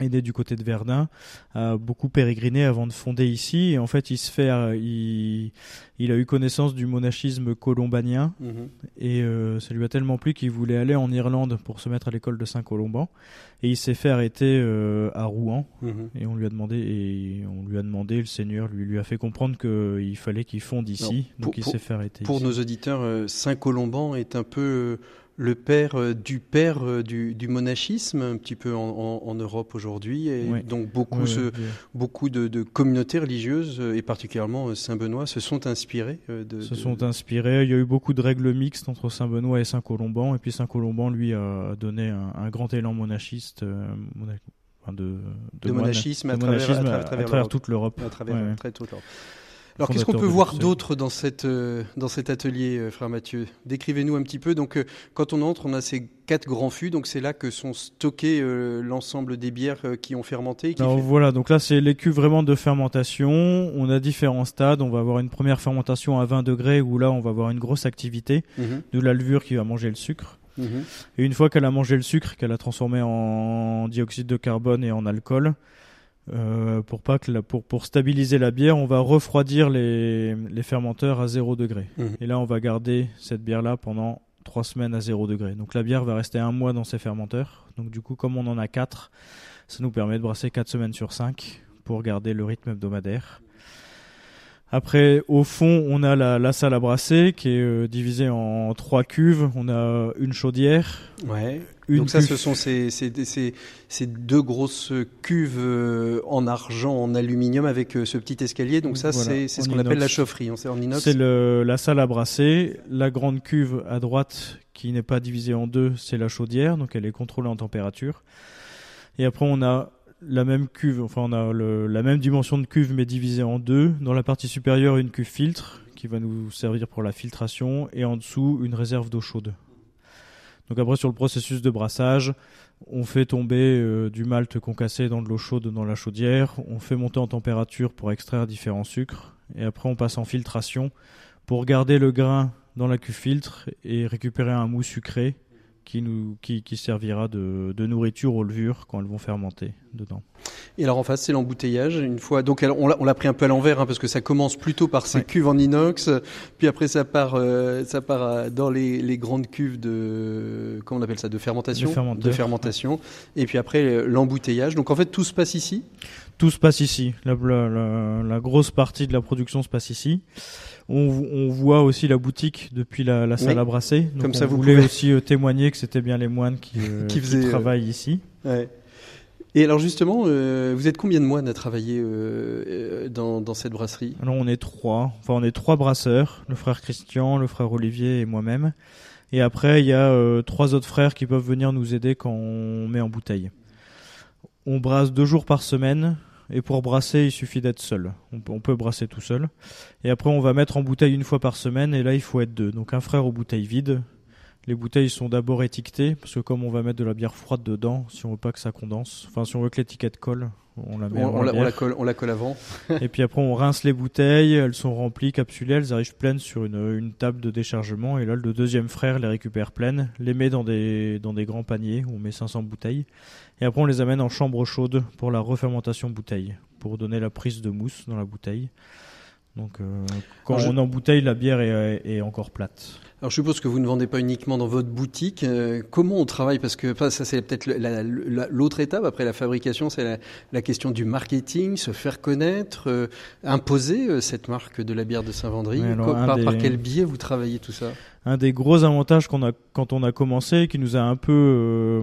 euh, est né du côté de Verdun, a beaucoup pérégriné avant de fonder ici. Et en fait, il se fait, euh, il, il a eu connaissance du monachisme colombanien mhm. et euh, ça lui a tellement plu qu'il voulait aller en Irlande pour se mettre à l'école de Saint-Colomban. Et il s'est fait arrêter euh, à Rouen. Mhm. Et on lui a demandé, et on lui a demandé, le Seigneur lui, lui a fait comprendre qu'il fallait qu'il fonde ici. pour- donc il s'est fait arrêter Pour ici. nos auditeurs, euh, Saint-Colomban est un peu le père euh, du père euh, du, du monachisme, un petit peu en, en- en Europe aujourd'hui. Et Oui. donc beaucoup, se- beaucoup de, de communautés religieuses, euh, et particulièrement euh, Saint-Benoît, se sont inspirés euh, de. se de- sont inspirés. Il y a eu beaucoup de règles mixtes entre Saint-Benoît et Saint-Colomban. Et puis Saint-Colomban, lui, a donné un, un grand élan monachiste, euh, enfin de, monachisme à travers, à, à toute l'Europe. Ouais, ouais. Alors. Qu'est-ce qu'on peut voir d'autre dans, cette, euh, dans cet atelier, euh, frère Mathieu? Décrivez-nous un petit peu. Donc, euh, quand on entre, on a ces quatre grands fûts. Donc, c'est là que sont stockés euh, l'ensemble des bières euh, qui ont fermenté. Qui Alors fait- voilà, donc là c'est les cuves vraiment de fermentation. On a différents stades. On va avoir une première fermentation à 20 degrés où là on va avoir une grosse activité Mhm, de la levure qui va manger le sucre. mhm. Et une fois qu'elle a mangé le sucre, qu'elle a transformé en dioxyde de carbone et en alcool, euh, pour, pas que la- pour, pour stabiliser la bière, on va refroidir les, les fermenteurs à 0 degré. Mhm. Et là, on va garder cette bière-là pendant 3 semaines à 0 degré. Donc la bière va rester un mois dans ces fermenteurs. Donc du coup, comme on en a 4, ça nous permet de brasser 4 semaines sur 5 pour garder le rythme hebdomadaire. Après, au fond, on a la, la salle à brasser qui est euh, divisée en trois cuves. On a une chaudière, Ouais. une Donc, ça, cuve ce sont ces, ces, ces- ces deux grosses cuves euh, en argent, en aluminium avec euh, ce petit escalier. Donc, ça, Voilà, c'est c'est ce qu'on appelle la chaufferie. On sait en inox. C'est le- la salle à brasser. La grande cuve à droite, qui n'est pas divisée en deux, c'est la chaudière, donc elle est contrôlée en température. Et après, on a la même cuve, enfin, la même dimension de cuve, mais divisée en deux. Dans la partie supérieure, une cuve filtre, qui va nous servir pour la filtration, et en dessous, une réserve d'eau chaude. Donc après, sur le processus de brassage, on fait tomber euh, du malt concassé dans de l'eau chaude dans la chaudière, on fait monter en température pour extraire différents sucres, et après on passe en filtration pour garder le grain dans la cuve filtre et récupérer un mou sucré qui, nous, qui, qui servira de, de nourriture aux levures quand elles vont fermenter dedans. Et alors en face, c'est l'embouteillage. Une fois, donc elle- on l'a pris un peu à l'envers hein, parce que ça commence plutôt par ces Ouais. cuves en inox, puis après ça part, euh, ça part à- dans les, les grandes cuves de, comment on appelle ça, de fermentation, De de fermentation. Et puis après euh, l'embouteillage. Donc en fait tout se passe ici? Tout se passe ici. La, la- la- la grosse partie de la production se passe ici. On, on voit aussi la boutique depuis la, salle Oui. à brasser. Donc Comme on ça, vous pouvez- aussi euh, témoigner que c'était bien les moines qui, euh, Qui faisaient, euh, travaillent ici. Ouais. Et alors justement, euh, vous êtes combien de moines à travailler euh, dans, dans cette brasserie? Alors on est trois. Enfin on est trois brasseurs. Le frère Christian, le frère Olivier et moi-même. Et après, il y a euh, trois autres frères qui peuvent venir nous aider quand on met en bouteille. On brasse deux jours par semaine. Et pour brasser, il suffit d'être seul. On peut, brasser tout seul. Et après, on va mettre en bouteille une fois par semaine. Et là, il faut être deux. Donc un frère aux bouteilles vides. Les bouteilles sont d'abord étiquetées parce que comme on va mettre de la bière froide dedans, si on veut pas que ça condense, enfin si on veut que l'étiquette colle, on la met. On, avant on la on la colle, on la colle avant. Et puis après, on rince les bouteilles, elles sont remplies, capsulées, elles arrivent pleines sur une, une table de déchargement. Et là, le deuxième frère les récupère pleines, les met dans des, dans des grands paniers où on met 500 bouteilles. Et après, on les amène en chambre chaude pour la refermentation bouteille, pour donner la prise de mousse dans la bouteille. Donc, euh, quand je- on embouteille, la bière est, est encore plate. Alors je suppose que vous ne vendez pas uniquement dans votre boutique. Euh, comment on travaille? Parce que enfin, ça c'est peut-être la- l'autre étape après la fabrication, c'est la, la question du marketing, se faire connaître, euh, imposer euh, cette marque de la bière de Saint-Vendry. Par, par quel biais vous travaillez tout ça? Un des gros avantages qu'on a quand on a commencé, qui nous a un peu euh,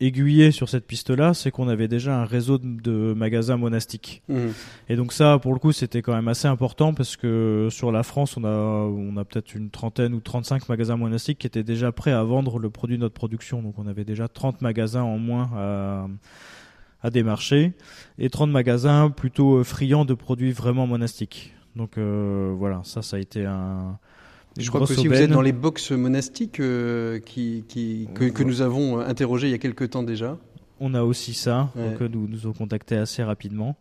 aiguillé sur cette piste-là, c'est qu'on avait déjà un réseau de, magasins monastiques. Mhm. Et donc ça, pour le coup, c'était quand même assez important parce que sur la France, on a on a peut-être une trentaine ou 35 magasins monastiques qui étaient déjà prêts à vendre le produit de notre production. Donc on avait déjà 30 magasins en moins à à démarcher et 30 magasins plutôt euh, friands de produits vraiment monastiques. Donc euh, voilà, ça, ça a été un Je crois que aussi vous êtes dans les box monastiques euh, qui, qui, que, que nous avons interrogés il y a quelque temps déjà. On a aussi ça, Ouais. donc euh, nous nous ont contactés assez rapidement.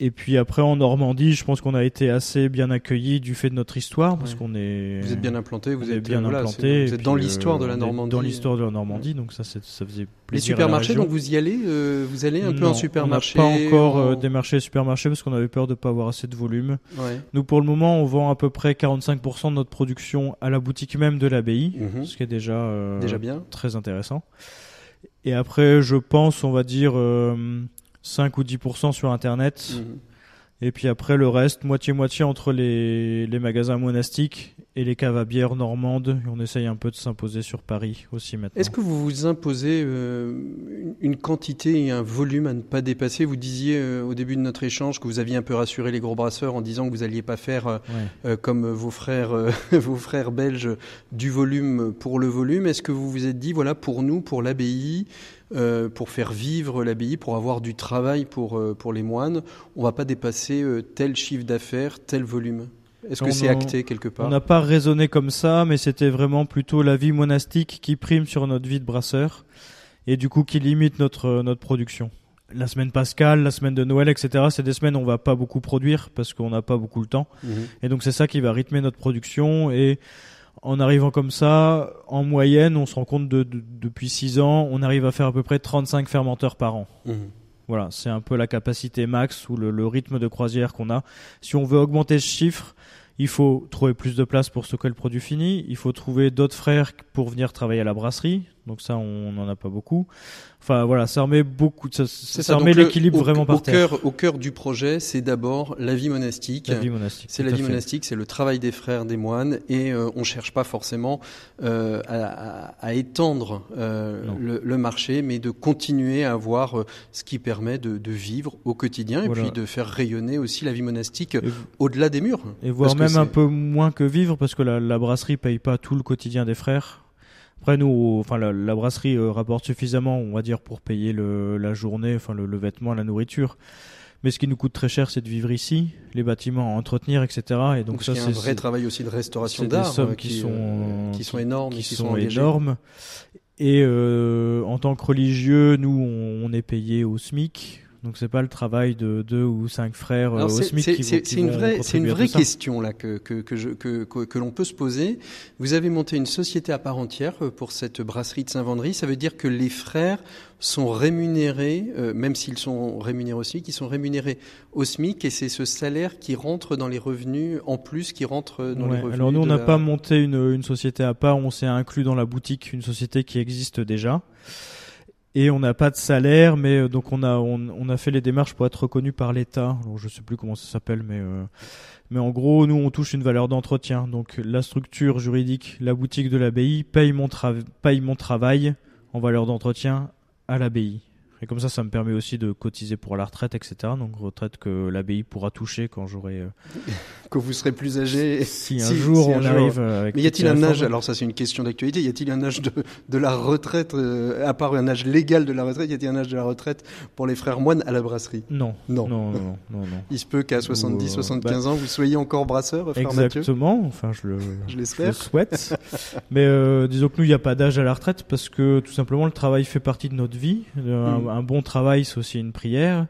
Et puis après en Normandie, je pense qu'on a été assez bien accueillis du fait de notre histoire parce Ouais. qu'on est Vous êtes bien implanté, vous on est êtes bien euh, voilà, implanté. Vous êtes dans euh, l'histoire de la Normandie. Dans l'histoire de la Normandie, donc ça, c'est- ça faisait Les plaisir. à la supermarchés, donc vous y allez, euh, vous allez un peu en supermarché. On n'a pas encore en- euh, démarché les supermarchés parce qu'on avait peur de pas avoir assez de volume. Ouais. Nous, pour le moment, on vend à peu près 45% de notre production à la boutique même de l'abbaye, Mhm. ce qui est déjà, euh, Déjà bien. très intéressant. Et après, je pense, on va dire euh, 5 ou 10% sur Internet. Mhm. Et puis après, le reste, moitié-moitié entre les, les magasins monastiques et les caves à bière normandes. Et on essaye un peu de s'imposer sur Paris aussi maintenant. Est-ce que vous vous imposez euh, une- quantité et un volume à ne pas dépasser? Vous disiez euh, au début de notre échange que vous aviez un peu rassuré les gros brasseurs en disant que vous n'alliez pas faire euh, Ouais. comme vos frères, vos frères belges du volume pour le volume. Est-ce que vous vous êtes dit, voilà, pour nous, pour l'abbaye, euh, pour faire vivre l'abbaye, pour avoir du travail pour, euh, pour les moines, on va pas dépasser euh, tel chiffre d'affaires, tel volume Est-ce que c'est acté quelque part? On n'a pas raisonné comme ça, mais c'était vraiment plutôt la vie monastique qui prime sur notre vie de brasseur et du coup qui limite notre, notre production. La semaine pascale, la semaine de Noël, etc., c'est des semaines où on va pas beaucoup produire parce qu'on n'a pas beaucoup le temps. Mhm. Et donc c'est ça qui va rythmer notre production. Et en arrivant comme ça, en moyenne, on se rend compte de, de- depuis 6 ans, on arrive à faire à peu près 35 fermenteurs par an. Mhm. Voilà, c'est un peu la capacité max ou le, le rythme de croisière qu'on a. Si on veut augmenter ce chiffre, il faut trouver plus de place pour stocker le produit fini. Il faut trouver d'autres frères pour venir travailler à la brasserie. Donc ça, on n'en a pas beaucoup. Enfin voilà, ça remet beaucoup, ça, C'est ça, ça, remet l'équilibre vraiment par au terre. cœur, au cœur du projet, c'est d'abord la vie monastique. La vie monastique. C'est la vie fait. monastique, c'est le travail des frères, des moines, et euh, on cherche pas forcément euh, à, à- à étendre euh, le, le marché, mais de continuer à avoir euh, ce qui permet de, de vivre au quotidien Voilà. et puis de faire rayonner aussi la vie monastique au-delà des murs. et voire même un peu moins que vivre parce que la, la brasserie paye pas tout le quotidien des frères. Après nous, enfin la, la brasserie euh, rapporte suffisamment, on va dire, pour payer le, la journée, enfin le, le vêtement, la nourriture. Mais ce qui nous coûte très cher, c'est de vivre ici, les bâtiments à entretenir, etc. Et donc, Donc, ça, a un c'est vrai c'est- travail aussi de restauration c'est des d'art sommes euh, qui qui, sont- qui sont énormes qui qui sont, énormes. Et euh, en tant que religieux, nous, on, on est payé au SMIC. Donc c'est pas le travail de deux ou cinq frères euh, Alors, au SMIC qui c'est- une vraie, c'est une vraie question là que que que, je- que que que l'on peut se poser. Vous avez monté une société à part entière euh, pour cette brasserie de Saint-Vendry. Ça veut dire que les frères sont rémunérés, euh, même s'ils sont rémunérés au SMIC, ils sont rémunérés au SMIC et c'est ce salaire qui rentre dans les revenus en plus qui rentre dans les revenus. Alors nous, on n'a la- pas monté une, une société à part, on s'est inclus dans la boutique une société qui existe déjà. Et on n'a pas de salaire, mais euh, donc on a on, a fait les démarches pour être reconnu par l'État. Alors je sais plus comment ça s'appelle, mais euh, mais en gros nous on touche une valeur d'entretien. Donc la structure juridique, la boutique de l'abbaye paye mon paye mon travail en valeur d'entretien à l'abbaye. Et comme ça, ça me permet aussi de cotiser pour la retraite, etc. Donc retraite que l'abbaye pourra toucher quand j'aurai. euh, Que vous serez plus âgé. si un Si- jour si un on jour- arrive. euh, Avec Mais y a-t-il un âge, alors ça c'est une question d'actualité, y a-t-il un âge de, de la retraite, euh, à part un âge légal de la retraite, y a-t-il un âge de la retraite pour les frères moines à la brasserie? Non. Non. Non, non, non, non, non. Il se peut qu'à 70, Ou, euh, 75 ans, vous soyez encore brasseur, frère Mathieu? Exactement. Enfin, je le. Je Je le l'espère. souhaite. Mais euh, disons que nous, il n'y a pas d'âge à la retraite parce que tout simplement, le travail fait partie de notre vie. Un, Mm. Un bon travail, c'est aussi une prière.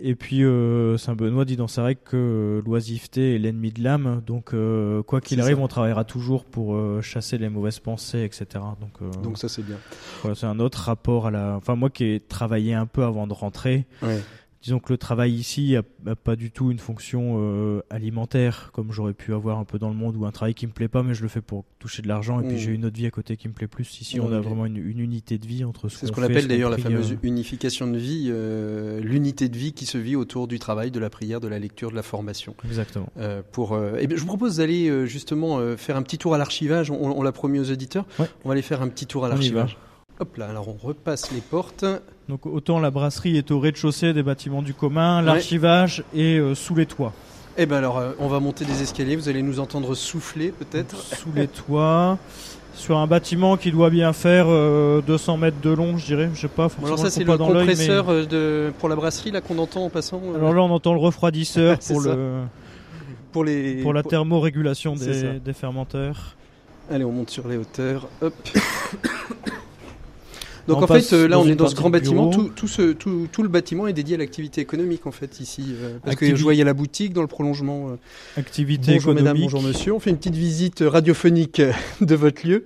Et puis, euh, Saint Benoît dit dans sa règle que euh, l'oisiveté est l'ennemi de l'âme. Donc, euh, quoi qu'il arrive, ça. on travaillera toujours pour euh, chasser les mauvaises pensées, etc. Donc, Donc ça c'est bien. voilà, c'est un autre rapport à la. Enfin, moi qui ai travaillé un peu avant de rentrer, Ouais. Disons que le travail ici a, a pas du tout une fonction euh, alimentaire comme j'aurais pu avoir un peu dans le monde ou un travail qui me plaît pas mais je le fais pour toucher de l'argent et puis Mm. j'ai une autre vie à côté qui me plaît plus. Ici on a vraiment une, une unité de vie entre ce C'est ce qu'on appelle ce d'ailleurs la fameuse euh, unification de vie, euh, l'unité de vie qui se vit autour du travail, de la prière, de la lecture, de la formation. Exactement. Euh, pour, eh bien, je vous propose d'aller justement faire un petit tour à l'archivage. On, on l'a promis aux auditeurs. Ouais. On va aller faire un petit tour à l'archivage. Hop là, alors on repasse les portes. Donc autant la brasserie est au rez-de-chaussée des bâtiments du commun, l'archivage est euh, sous les toits. Eh ben alors, euh, on va monter des escaliers. Vous allez nous entendre souffler peut-être. Sous les toits. Sur un bâtiment qui doit bien faire euh, 200 mètres de long, je dirais. Je sais pas. Forcément, alors ça c'est le mais- compresseur euh, de, pour la brasserie là qu'on entend en passant. euh, Alors là, on entend le refroidisseur pour, ça. le, pour les. pour la thermorégulation des, des fermenteurs. Allez, on monte sur les hauteurs. Hop. Donc On en fait, euh, là, on est dans ce grand bâtiment. Tout, tout, ce, tout, tout le bâtiment est dédié à l'activité économique en fait ici, euh, parce que Activi- je voyais la boutique dans le prolongement. euh, Activité bonjour économique. bonjour monsieur. On fait une petite visite radiophonique de votre lieu.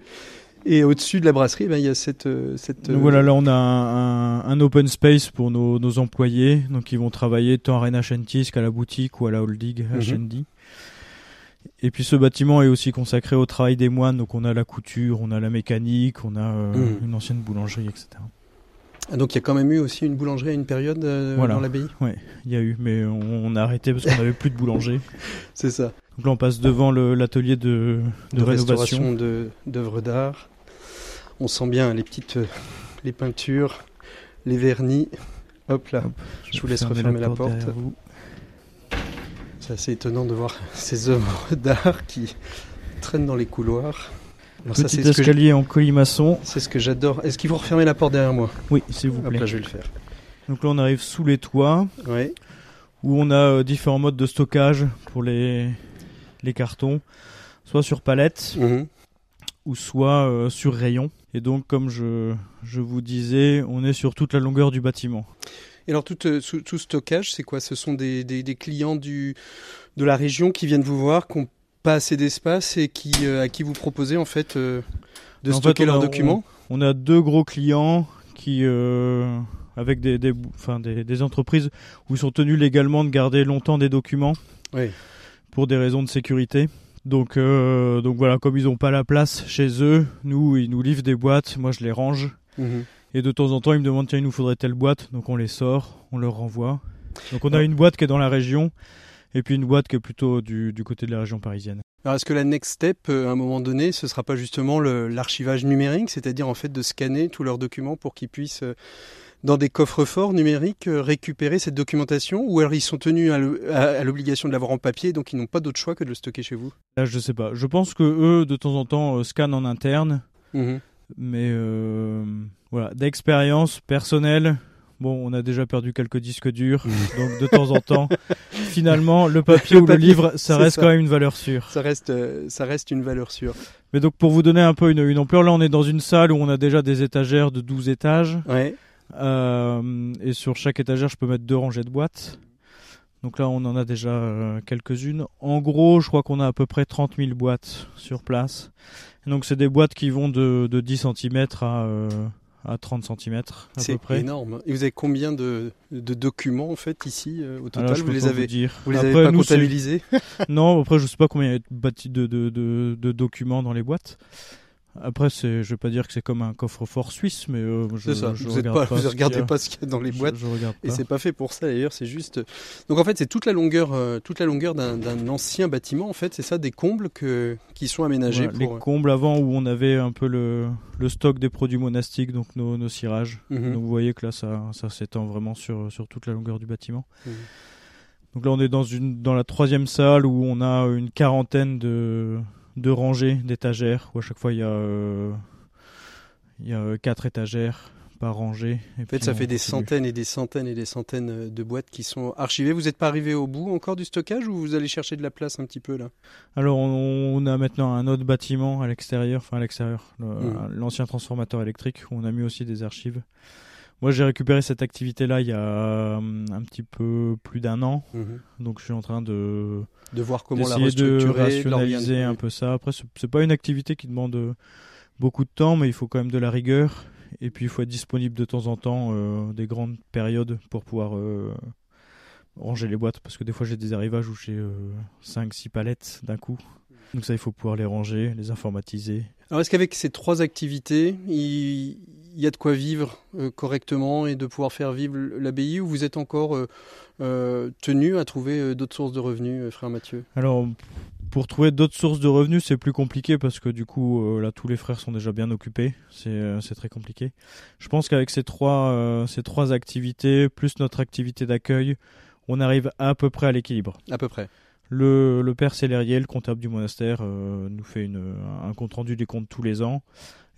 Et au-dessus de la brasserie, eh ben, il y a cette, cette. Donc voilà, là on a un, un- un open space pour nos, nos employés, donc ils vont travailler tant à Shentis qu'à la boutique ou à la holding Mhm. Shendi. Et puis ce bâtiment est aussi consacré au travail des moines, donc on a la couture, on a la mécanique, on a euh, Mhm. une ancienne boulangerie, etc. ah, Donc il y a quand même eu aussi une boulangerie à une période euh, Voilà. dans l'abbaye? Il y a eu, mais on, on a arrêté parce qu'on n'avait plus de boulanger. C'est ça. Donc là on passe devant l'atelier de, de, de rénovation. d'œuvres d'art. On sent bien les petites euh, les peintures, les vernis. Hop là, Hop, je vous laisse fermer refermer la porte. vous. C'est assez étonnant de voir ces œuvres d'art qui traînent dans les couloirs. Alors ça, Petit c'est ce, que j'- escalier en colimaçon. c'est ce que j'adore. Est-ce qu'il faut refermer la porte derrière moi? Oui, s'il vous Hop plaît. là, je vais le faire. Donc là on arrive sous les toits. Où on a euh, différents modes de stockage pour les, les cartons, soit sur palette Mhm. ou soit euh, sur rayon. Et donc, comme je, je vous disais, on est sur toute la longueur du bâtiment. Et alors tout, euh, tout stockage, c'est quoi? Ce sont des, des, des clients du, de la région qui viennent vous voir, qui n'ont pas assez d'espace et qui, euh, à qui vous proposez en fait euh, de En stocker leurs a- documents? On a deux gros clients qui, avec des, des, bou- enfin, des, des entreprises où ils sont tenus légalement de garder longtemps des documents Oui. pour des raisons de sécurité. Donc, euh, donc voilà, comme ils n'ont pas la place chez eux, nous, ils nous livrent des boîtes, moi je les range. Mhm. Et de temps en temps, ils me demandent tiens, il nous faudrait telle boîte, donc on les sort, on leur renvoie. Donc on a Ah. une boîte qui est dans la région, et puis une boîte qui est plutôt du, du côté de la région parisienne. Alors est-ce que la next step, euh, à un moment donné, ce sera pas justement l'archivage numérique, c'est-à-dire en fait de scanner tous leurs documents pour qu'ils puissent, euh, dans des coffres forts numériques, euh, récupérer cette documentation? Ou alors ils sont tenus à l'obligation de l'avoir en papier, donc ils n'ont pas d'autre choix que de le stocker chez vous? Là, je sais pas. Je pense que eux, de temps en temps, scannent en interne, Mhm. mais euh, voilà, d'expérience personnelle. Bon, on a déjà perdu quelques disques durs, donc de temps en temps, finalement, le papier Le ou le livre, ça reste ça. quand même une valeur sûre. Ça reste, euh, ça reste une valeur sûre. Mais donc, pour vous donner un peu une, une ampleur, là, on est dans une salle où on a déjà des étagères de 12 étages. Ouais. Euh, et sur chaque étagère, je peux mettre deux rangées de boîtes. Donc là, on en a déjà euh, quelques-unes. En gros, je crois qu'on a à peu près 30 000 boîtes sur place. Et donc, c'est des boîtes qui vont de, de 10 cm à, euh, à 30 cm à C'est peu près. énorme. Et vous avez combien de, de documents en fait ici euh, au total Alors, je Vous peux les pas avez, vous dire. vous les Après, avez pas nous, c'est- comptabilisés Non, après, je sais pas combien il y a de, bâti- de, de, de, de documents dans les boîtes. Après, je vais pas dire que c'est comme un coffre-fort suisse, mais euh, je, ça. je vous êtes regarde pas, vous ce qu'il y regardez a. pas ce qu'il y a dans les Je- boîtes. Je, regarde Et pas. c'est pas fait pour ça d'ailleurs, c'est juste. Donc en fait, c'est toute la longueur, euh, toute la longueur d'un, ancien bâtiment. En fait, c'est ça, des combles que qui sont aménagés Voilà, pour. Les combles avant où on avait un peu le, le stock des produits monastiques, donc nos, nos cirages. Mhm. Donc vous voyez que là, ça, ça s'étend vraiment sur, sur toute la longueur du bâtiment. Mhm. Donc là, on est dans, une, dans la troisième salle où on a une quarantaine de, de rangées d'étagères, où à chaque fois, il y a, euh, il y a euh, quatre étagères par rangée. Et En fait, ça fait des centaines et des centaines et des centaines euh, de boîtes qui sont archivées. Vous n'êtes pas arrivé au bout encore du stockage ou vous allez chercher de la place un petit peu là? Alors, on, a maintenant un autre bâtiment à l'extérieur, enfin à l'extérieur, le- Mhm. l'ancien transformateur électrique, où on a mis aussi des archives. Moi, j'ai récupéré cette activité-là il y a euh, un petit peu plus d'un an, donc je suis en train de De voir comment la de rationaliser un peu ça. Après, c'est pas une activité qui demande euh, beaucoup de temps, mais il faut quand même de la rigueur. Et puis, il faut être disponible de temps en temps, euh, des grandes périodes pour pouvoir euh, ranger les boîtes. Parce que des fois, j'ai des arrivages où j'ai 5-6 palettes d'un coup. Donc ça, il faut pouvoir les ranger, les informatiser. Alors, est-ce qu'avec ces trois activités, il y a de quoi vivre euh, correctement et de pouvoir faire vivre l'abbaye ou vous êtes encore euh, euh, tenu à trouver d'autres sources de revenus, frère Mathieu? Alors, pour trouver d'autres sources de revenus, c'est plus compliqué parce que du coup, là, tous les frères sont déjà bien occupés. C'est très compliqué. Je pense qu'avec ces trois, ces trois activités, plus notre activité d'accueil, on arrive à peu près à l'équilibre. À peu près. Le, le père Célérier, le comptable du monastère, euh, nous fait une, un compte rendu des comptes tous les ans.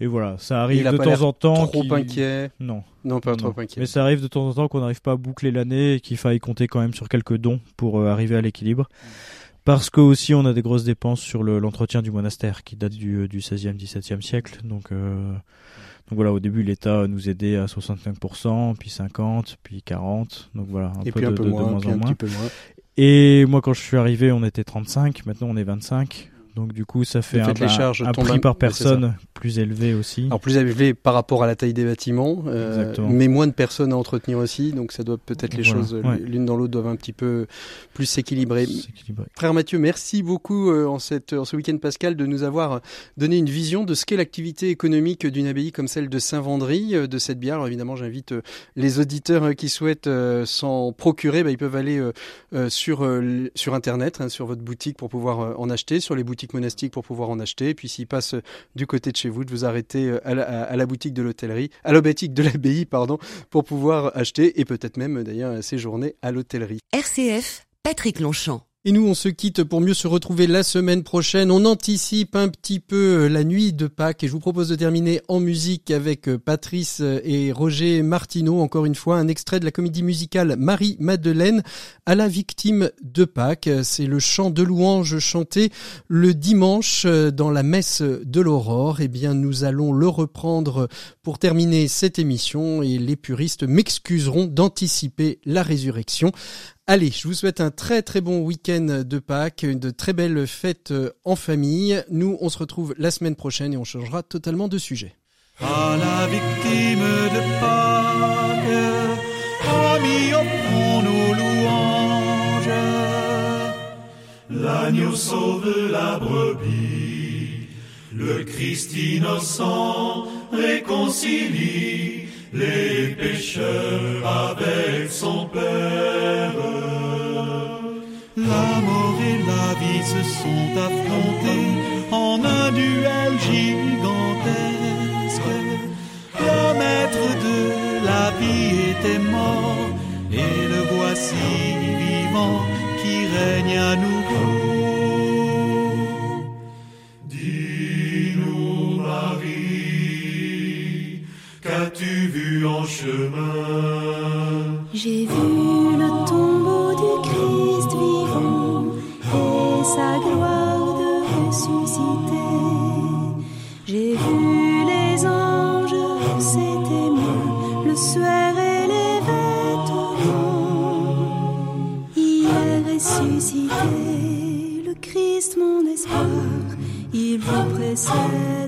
Et voilà, ça arrive Il a de pas temps en temps. Trop inquiet Non. Non, pas Non. trop inquiet. Mais ça arrive de temps en temps qu'on n'arrive pas à boucler l'année et qu'il faille compter quand même sur quelques dons pour euh, arriver à l'équilibre. Parce que aussi on a des grosses dépenses sur le- l'entretien du monastère qui date du, euh, du 16e, 17e siècle. Donc, euh, donc voilà, au début l'État nous aidait à 65%, puis 50, puis 40. Donc voilà, un Et peu puis un de, peu de- de moins, moins puis en un moins. petit peu moins. Et moi quand je suis arrivé on était 35, maintenant on est 25. Donc du coup ça fait un, les un- charges un prix par personne plus élevé aussi. Alors plus élevé par rapport à la taille des bâtiments, euh, mais moins de personnes à entretenir aussi, donc ça doit peut-être les Voilà, choses euh, ouais. l'une dans l'autre doivent un petit peu plus s'équilibrer. Frère Mathieu, merci beaucoup euh, en, cette, en ce week-end pascal de nous avoir donné une vision de ce qu'est l'activité économique d'une abbaye comme celle de Saint-Vendry, euh, de cette bière. Alors évidemment, j'invite les auditeurs qui souhaitent s'en procurer, bah, ils peuvent aller sur, sur Internet, hein, sur votre boutique pour pouvoir en acheter, sur les boutiques monastiques pour pouvoir en acheter. Et puis s'ils passent euh, du côté de chez vous, de vous arrêter euh, à la, à- la boutique de l'hôtellerie, à la boutique de l'abbaye, pardon, pour pouvoir acheter et peut-être même euh, d'ailleurs séjourner à l'hôtellerie. RCF, Patrick Longchamp. Et nous, on se quitte pour mieux se retrouver la semaine prochaine. On anticipe un petit peu euh, la nuit de Pâques et je vous propose de terminer en musique avec euh, Patrice euh, et Roger Martineau. Encore une fois, un extrait de la comédie musicale Marie-Madeleine à la victime de Pâques. C'est le chant de louange chanté le dimanche dans la messe de l'aurore. Eh bien, nous allons le reprendre pour terminer cette émission et les puristes m'excuseront d'anticiper la résurrection. Allez, je vous souhaite un très très bon week-end de Pâques, de très belles fêtes euh, en famille. Nous, on se retrouve la semaine prochaine et on changera totalement de sujet. À la victime de Pâques, amis, offrons nos louanges. L'agneau sauve la brebis, le Christ innocent réconcilie les pécheurs avec son Père. La vie se sont affrontés en un duel gigantesque. Le maître de la vie était mort et le voici vivant qui règne à nouveau. Dis-nous, Marie, qu'as-tu vu en chemin? J'ai vu Il vous précédera